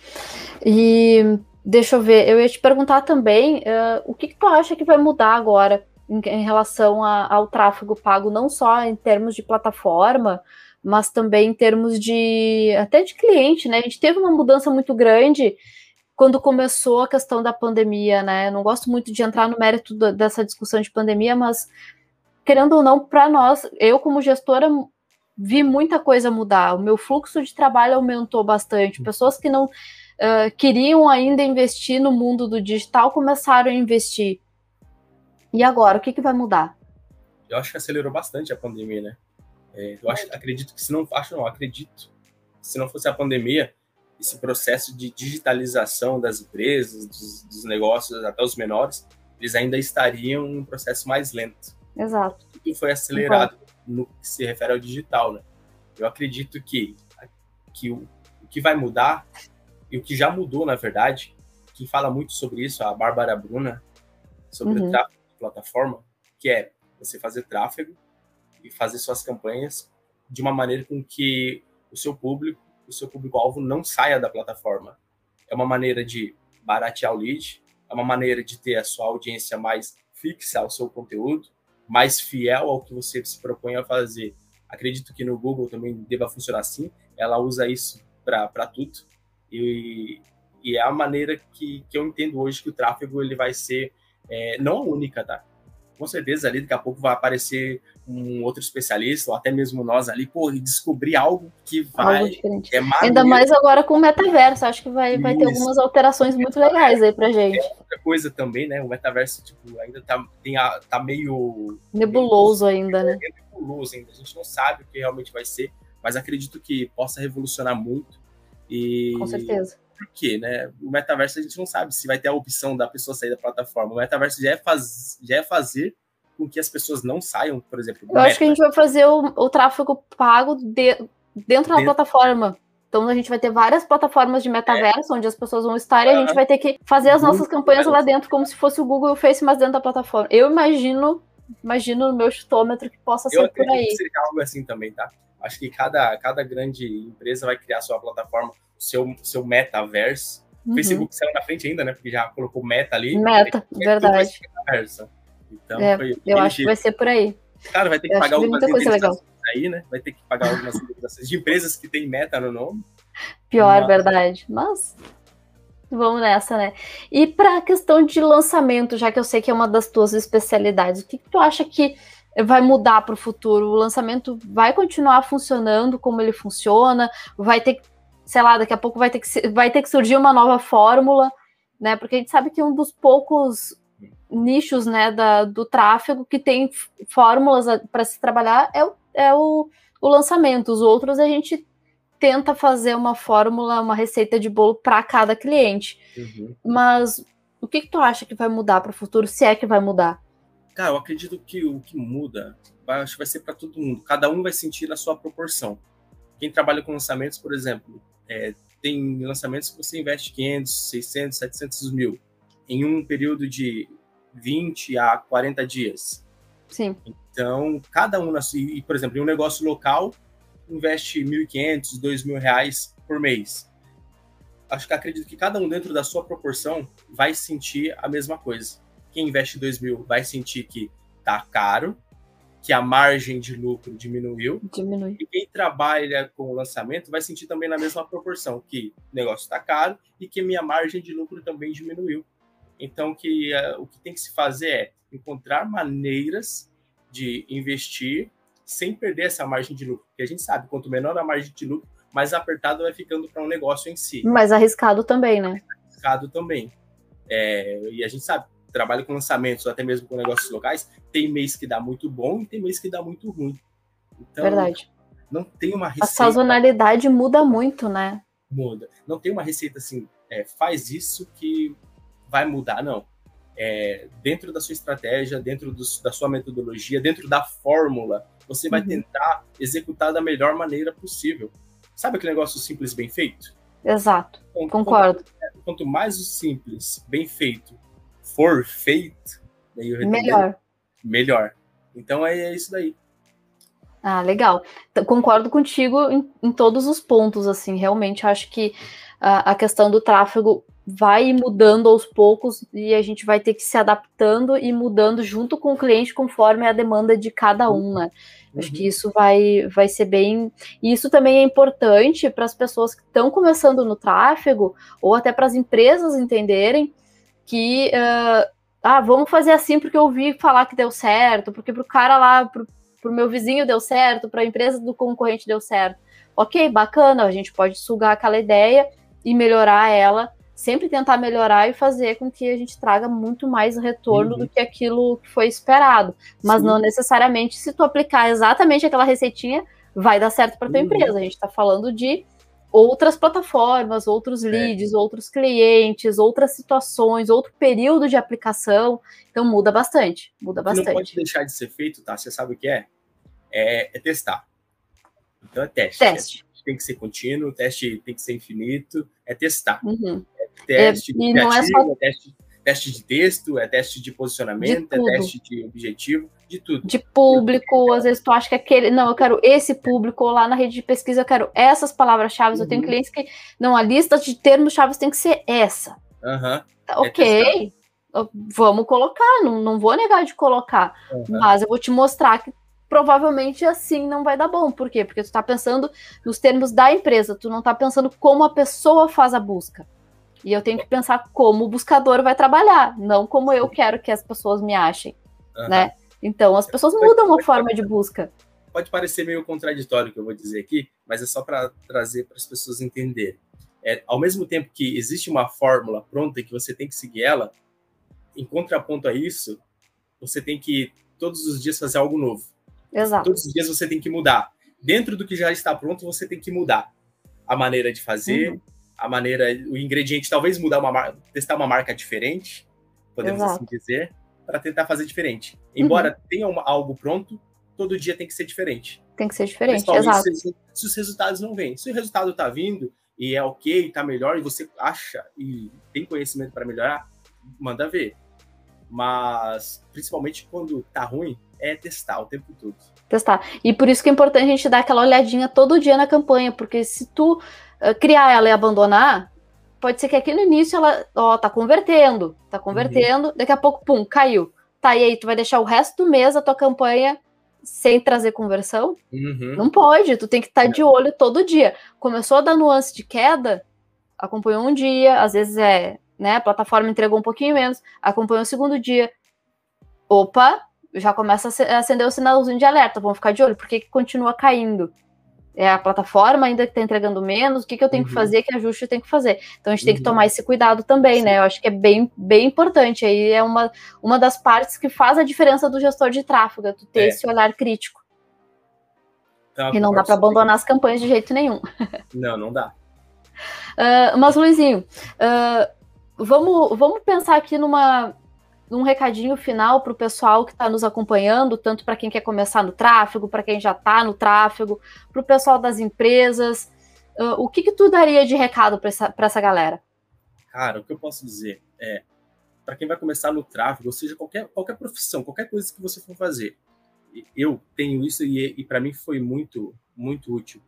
E deixa eu ver, eu ia te perguntar também uh, o que, que, tu acha que vai mudar agora em, em relação a, ao tráfego pago, não só em termos de plataforma, mas também em termos de até de cliente, né? A gente teve uma mudança muito grande quando começou a questão da pandemia, né? Eu não gosto muito de entrar no mérito do, dessa discussão de pandemia, mas querendo ou não, para nós, eu como gestora vi muita coisa mudar. O meu fluxo de trabalho aumentou bastante. Pessoas que não uh, queriam ainda investir no mundo do digital começaram a investir. E agora, o que, que vai mudar? Eu acho que acelerou bastante a pandemia, né? É, eu acho, acredito que se não, acho não, acredito, se não fosse a pandemia, esse processo de digitalização das empresas, dos, dos negócios, até os menores, eles ainda estariam em um processo mais lento. Exato. E foi acelerado no que se refere ao digital, né? Eu acredito que, que o, o que vai mudar, e o que já mudou, na verdade, quem fala muito sobre isso, a Bárbara Bruna, sobre uhum. o tráfego de plataforma, que é você fazer tráfego e fazer suas campanhas de uma maneira com que o seu público, o seu público-alvo não saia da plataforma. É uma maneira de baratear o lead, é uma maneira de ter a sua audiência mais fixa ao seu conteúdo, mais fiel ao que você se propõe a fazer. Acredito que no Google também deva funcionar assim. Ela usa isso para tudo. E, e, é a maneira que, que eu entendo hoje que o tráfego ele vai ser, é, não a única, tá? Com certeza ali daqui a pouco vai aparecer um outro especialista, ou até mesmo nós ali, pô, e descobrir algo que vai. Algo. É Ainda mais agora com o metaverso, acho que vai, vai ter algumas alterações muito legais aí pra gente. É outra coisa também, né? O metaverso, tipo, ainda tá, tem a, tá meio. Nebuloso meio, ainda, né? É nebuloso ainda. A gente não sabe o que realmente vai ser, mas acredito que possa revolucionar muito. E... Com certeza. Por quê, né? O metaverso a gente não sabe se vai ter a opção da pessoa sair da plataforma. O metaverso já é, faz... já é fazer com que as pessoas não saiam, por exemplo. Eu acho que a gente vai fazer o, o tráfego pago de, dentro da plataforma. Então a gente vai ter várias plataformas de metaverso é. onde as pessoas vão estar e a gente vai ter que fazer as nossas campanhas lá dentro como se fosse o Google e o Face, mas dentro da plataforma. Eu imagino, imagino no meu chutômetro que possa ser por aí. Que seria algo assim também, tá? Acho que cada, cada grande empresa vai criar sua plataforma, seu, seu metaverse. Uhum. Facebook saiu na frente ainda, né? Porque já colocou meta ali. Meta, verdade. Então, é, foi, eu acho que vai ser por aí. Cara, vai ter que eu pagar algumas indenizações aí, né? Vai ter que pagar algumas indenizações de empresas que têm meta no nome. Pior, Mas... verdade. Mas vamos nessa, né? E para a questão de lançamento, já que eu sei que é uma das tuas especialidades, o que, que tu acha que vai mudar para o futuro? O lançamento vai continuar funcionando como ele funciona? Vai ter, sei lá, daqui a pouco vai ter que, vai ter que surgir uma nova fórmula, né? Porque a gente sabe que um dos poucos nichos né, da, do tráfego que tem fórmulas para se trabalhar é, o, é o, o lançamento. Os outros a gente tenta fazer uma fórmula, uma receita de bolo para cada cliente. Uhum. Mas o que, que tu acha que vai mudar para o futuro, se é que vai mudar? Cara, eu acredito que o que muda, vai, acho que vai ser para todo mundo. Cada um vai sentir na sua proporção. Quem trabalha com lançamentos, por exemplo, é, tem lançamentos que você investe 500, 600, 700 mil em um período de 20 a 40 dias. Sim. Então, cada um, e, por exemplo, em um negócio local, investe 1.500, 2.000 reais por mês. Acho que acredito que cada um dentro da sua proporção vai sentir a mesma coisa. Quem investe 2 mil vai sentir que tá caro, que a margem de lucro diminuiu. Diminui. E quem trabalha com o lançamento vai sentir também na mesma proporção, que o negócio está caro e que minha margem de lucro também diminuiu. Então, que uh, o que tem que se fazer é encontrar maneiras de investir sem perder essa margem de lucro. Porque a gente sabe, quanto menor a margem de lucro, mais apertado vai ficando para um negócio em si. Mais arriscado também, né? Mais arriscado também. É, e a gente sabe, trabalha com lançamentos, ou até mesmo com negócios locais, tem mês que dá muito bom e tem mês que dá muito ruim. Então, Verdade. Não tem uma receita. A sazonalidade muda muito, né? Muda. Não tem uma receita assim, é, faz isso que vai mudar, não. É, dentro da sua estratégia, dentro do, da sua metodologia, dentro da fórmula, você vai uhum. tentar executar da melhor maneira possível. Sabe aquele negócio simples, bem feito? Exato, então, concordo. Quanto, é, quanto, mais o simples, bem feito, for feito, melhor. Melhor. Então é, é isso daí. Ah, legal. Concordo contigo em, em, todos os pontos, assim, realmente acho que a, a questão do tráfego vai mudando aos poucos e a gente vai ter que se adaptando e mudando junto com o cliente conforme a demanda de cada um, né? Uhum. Acho que isso vai, vai ser bem. E isso também é importante para as pessoas que estão começando no tráfego, ou até para as empresas entenderem que uh, ah, vamos fazer assim porque eu ouvi falar que deu certo, porque para o cara lá, para o meu vizinho deu certo, para a empresa do concorrente deu certo. Ok, bacana, a gente pode sugar aquela ideia e melhorar ela sempre tentar melhorar e fazer com que a gente traga muito mais retorno uhum. do que aquilo que foi esperado. Mas Sim. não necessariamente se tu aplicar exatamente aquela receitinha, vai dar certo para tua uhum. empresa. A gente está falando de outras plataformas, outros é. leads, é. outros clientes, outras situações, outro período de aplicação. Então muda bastante, muda bastante. não pode deixar de ser feito, tá? Você sabe o que é? É, é testar. Então é teste. Teste. É, tem que ser contínuo, teste tem que ser infinito, é testar. Uhum. É teste é, criativo, é, só... é teste, teste de texto, é teste de posicionamento, de é teste de objetivo de tudo. De público, às vezes tu acha que aquele. Não, eu quero esse público, ou lá na rede de pesquisa eu quero essas palavras-chave. Uhum. Eu tenho uhum. clientes que. Não, a lista de termos-chave tem que ser essa. Uhum. Ok. É vamos colocar, não, não vou negar de colocar. Uhum. Mas eu vou te mostrar que provavelmente assim não vai dar bom. Por quê? Porque tu está pensando nos termos da empresa, tu não está pensando como a pessoa faz a busca. E eu tenho que pensar como o buscador vai trabalhar, não como eu quero que as pessoas me achem, uhum. né? Então, as pessoas mudam a forma de busca. Pode parecer meio contraditório o que eu vou dizer aqui, mas é só para trazer para as pessoas entenderem. É, ao mesmo tempo que existe uma fórmula pronta e que você tem que seguir ela, em contraponto a isso, você tem que todos os dias fazer algo novo. Exato. Todos os dias você tem que mudar. Dentro do que já está pronto, você tem que mudar a maneira de fazer, uhum. a maneira, o ingrediente, talvez mudar uma testar uma marca diferente, podemos Exato. assim dizer para tentar fazer diferente. Embora uhum. tenha uma, algo pronto, todo dia tem que ser diferente. Tem que ser diferente, exato. Se, se, os resultados não vêm. Se o resultado está vindo e é ok, está melhor, e você acha e tem conhecimento para melhorar, manda ver. Mas, principalmente quando tá ruim, é testar o tempo todo. Testar. E por isso que é importante a gente dar aquela olhadinha todo dia na campanha, porque se tu uh, criar ela e abandonar, pode ser que aqui no início ela, ó, tá convertendo, tá convertendo, uhum. daqui a pouco, pum, caiu. Tá, e aí tu vai deixar o resto do mês a tua campanha sem trazer conversão? Uhum. Não pode, tu tem que estar tá de olho todo dia. Começou a dar nuance de queda, acompanhou um dia, às vezes é, né, a plataforma entregou um pouquinho menos, acompanhou o segundo dia. Opa, já começa a acender o sinalzinho de alerta, vamos ficar de olho, por que, que continua caindo? É a plataforma ainda que está entregando menos, o que, que eu tenho uhum. que fazer, que ajuste eu tenho que fazer. Então a gente uhum. tem que uhum. tomar esse cuidado também, Sim. né? Eu acho que é bem, bem importante. Aí é uma, uma das partes que faz a diferença do gestor de tráfego, é tu ter é. esse olhar crítico. Tá, e não dá para abandonar as campanhas de jeito nenhum. Não, não dá. Uh, mas, Luizinho, uh, vamos, vamos pensar aqui numa, um recadinho final para o pessoal que está nos acompanhando, tanto para quem quer começar no tráfego, para quem já está no tráfego, para o pessoal das empresas. Uh, o que, que tu daria de recado para essa, essa galera? Cara, o que eu posso dizer é, para quem vai começar no tráfego, ou seja, qualquer, qualquer profissão, qualquer coisa que você for fazer, eu tenho isso e, e para mim foi muito, muito útil.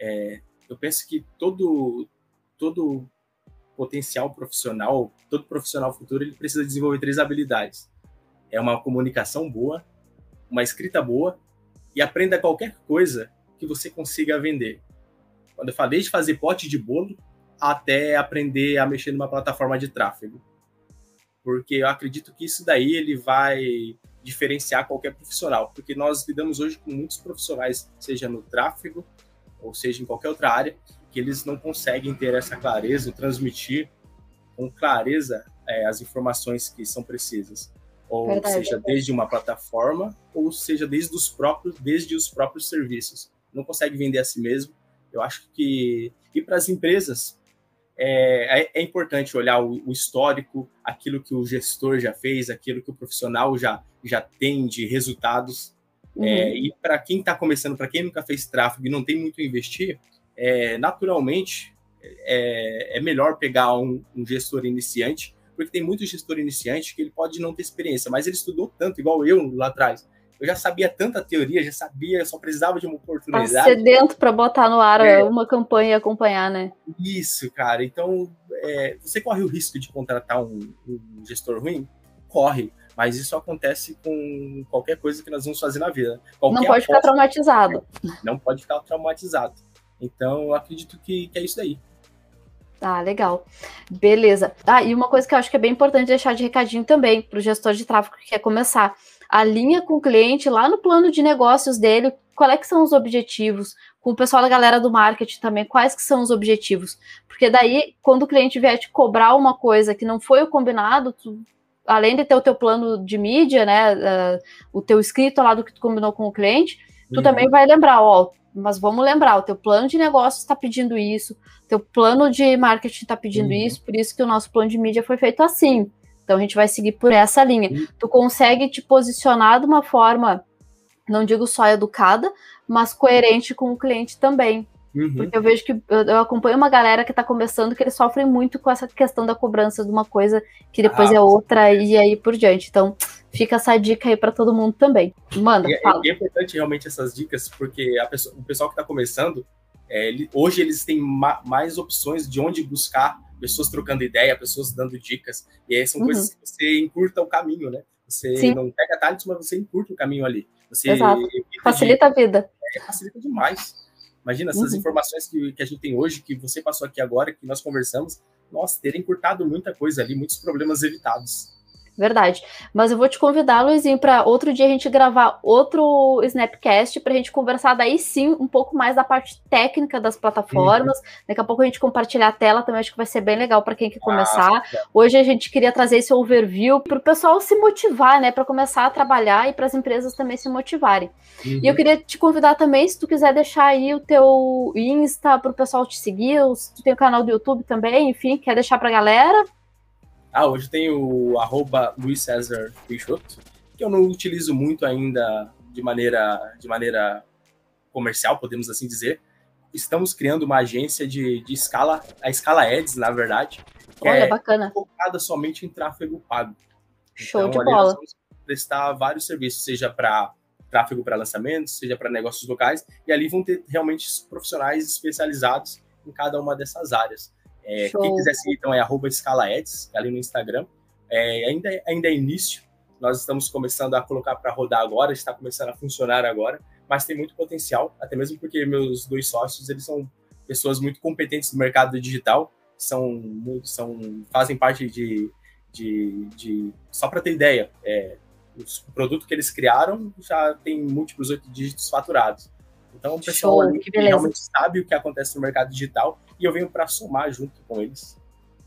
É, eu penso que todo, todo potencial profissional, todo profissional futuro, ele precisa desenvolver três habilidades. É uma comunicação boa, uma escrita boa e aprenda qualquer coisa que você consiga vender. Quando eu falei de fazer pote de bolo, até aprender a mexer numa plataforma de tráfego. Porque eu acredito que isso daí ele vai diferenciar qualquer profissional, porque nós lidamos hoje com muitos profissionais, seja no tráfego ou seja em qualquer outra área, que eles não conseguem ter essa clareza, transmitir com clareza é, as informações que são precisas. Ou verdade, seja, verdade. desde uma plataforma, ou seja, desde os próprios, desde os próprios serviços. Não consegue vender a si mesmo. Eu acho que. E para as empresas, é, é, é, importante olhar o, o, histórico, aquilo que o gestor já fez, aquilo que o profissional já, já tem de resultados. É, uhum. E para quem está começando, para quem nunca fez tráfego e não tem muito a investir, é, naturalmente é, é, melhor pegar um, um, gestor iniciante, porque tem muito gestor iniciante que ele pode não ter experiência, mas ele estudou tanto, igual eu lá atrás. Eu já sabia tanta teoria, já sabia, só precisava de uma oportunidade. Tá sedento para botar no ar é, uma campanha e acompanhar, né? Isso, cara. Então, é, você corre o risco de contratar um, um gestor ruim? Corre mas isso acontece com qualquer coisa que nós vamos fazer na vida. Qualquer não pode ficar traumatizado. Não pode ficar traumatizado. Então, eu acredito que, que é isso aí. Ah, legal. Beleza. Ah, e uma coisa que eu acho que é bem importante deixar de recadinho também para o gestor de tráfego que quer começar. alinha com o cliente lá no plano de negócios dele, quais é que são os objetivos, com o pessoal da galera do marketing também, quais que são os objetivos. Porque daí, quando o cliente vier te cobrar uma coisa que não foi o combinado, tu, além de ter o teu plano de mídia, né, uh, o teu escrito lá do que tu combinou com o cliente, tu uhum. também vai lembrar, ó, mas vamos lembrar, o teu plano de negócio está pedindo isso, teu plano de marketing está pedindo uhum. isso, por isso que o nosso plano de mídia foi feito assim. Então a gente vai seguir por essa linha. Uhum. Tu consegue te posicionar de uma forma, não digo só educada, mas coerente com o cliente também. Uhum. Porque eu vejo que eu acompanho uma galera que está começando que eles sofrem muito com essa questão da cobrança de uma coisa que depois ah, é outra e aí por diante. Então, fica essa dica aí para todo mundo também. Manda, é, fala. É, é importante realmente essas dicas, porque pessoa, o pessoal que está começando, é, ele, hoje eles têm ma mais opções de onde buscar pessoas trocando ideia, pessoas dando dicas. E aí são uhum. coisas que você encurta o caminho, né? Você Sim. não pega atalhos, mas você encurta o caminho ali. Você Exato. Facilita de, a vida. É, facilita demais. Imagina essas uhum. informações que, que a gente tem hoje, que você passou aqui agora, que nós conversamos, nossa, terem encurtado muita coisa ali, muitos problemas evitados. Verdade. Mas eu vou te convidar, Luizinho, para outro dia a gente gravar outro Snapcast para a gente conversar daí sim um pouco mais da parte técnica das plataformas. Uhum. Daqui a pouco a gente compartilhar a tela também, acho que vai ser bem legal para quem quer começar. Ah, Hoje a gente queria trazer esse overview para o pessoal se motivar, né? Para começar a trabalhar e para as empresas também se motivarem. Uhum. E eu queria te convidar também, se tu quiser deixar aí o teu Insta para o pessoal te seguir, se tu tem o canal do YouTube também, enfim, quer deixar para a galera? Ah, hoje tem o arroba Luiz César Peixoto, que eu não utilizo muito ainda de maneira, de maneira comercial, podemos assim dizer. Estamos criando uma agência de, de escala, a escala Ads, na verdade. Olha, é bacana. Focada somente em tráfego pago. Show então, de bola. vamos prestar vários serviços, seja para tráfego para lançamentos, seja para negócios locais, e ali vão ter realmente profissionais especializados em cada uma dessas áreas. É, quem quiser seguir, então, é arroba escalaeds, ali no Instagram. É, ainda, ainda é início, nós estamos começando a colocar para rodar agora, está começando a funcionar agora, mas tem muito potencial, até mesmo porque meus dois sócios, eles são pessoas muito competentes no mercado digital, são, são fazem parte de, de, de só para ter ideia, é, o produto que eles criaram já tem múltiplos oito dígitos faturados. Então, o pessoal Show, realmente sabe o que acontece no mercado digital e eu venho para somar junto com eles.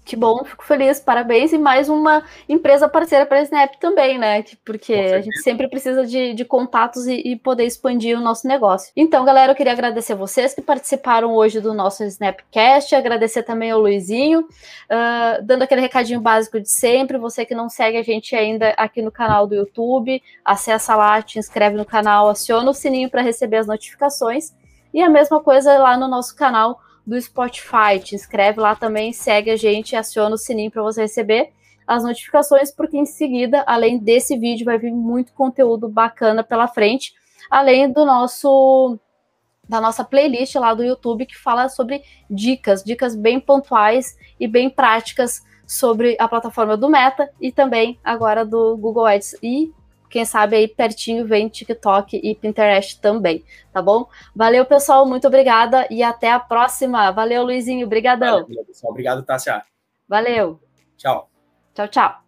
Que bom, fico feliz, parabéns. E mais uma empresa parceira para a Snap também, né? Porque a gente sempre precisa de, de contatos e, e, poder expandir o nosso negócio. Então, galera, eu queria agradecer vocês que participaram hoje do nosso Snapcast, agradecer também ao Luizinho, uh, dando aquele recadinho básico de sempre. Você que não segue a gente ainda aqui no canal do YouTube, acessa lá, te inscreve no canal, aciona o sininho para receber as notificações. E a mesma coisa lá no nosso canal do Spotify. Te inscreve lá também, segue a gente, aciona o sininho para você receber as notificações, porque em seguida, além desse vídeo, vai vir muito conteúdo bacana pela frente, além do nosso da nossa playlist lá do YouTube que fala sobre dicas, dicas bem pontuais e bem práticas sobre a plataforma do Meta e também agora do Google Ads e quem sabe aí pertinho vem TikTok e Pinterest também, tá bom? Valeu, pessoal, muito obrigada e até a próxima. Valeu, Luizinho, brigadão. Valeu, pessoal. Obrigado, Tássia. Valeu. Tchau. Tchau, tchau.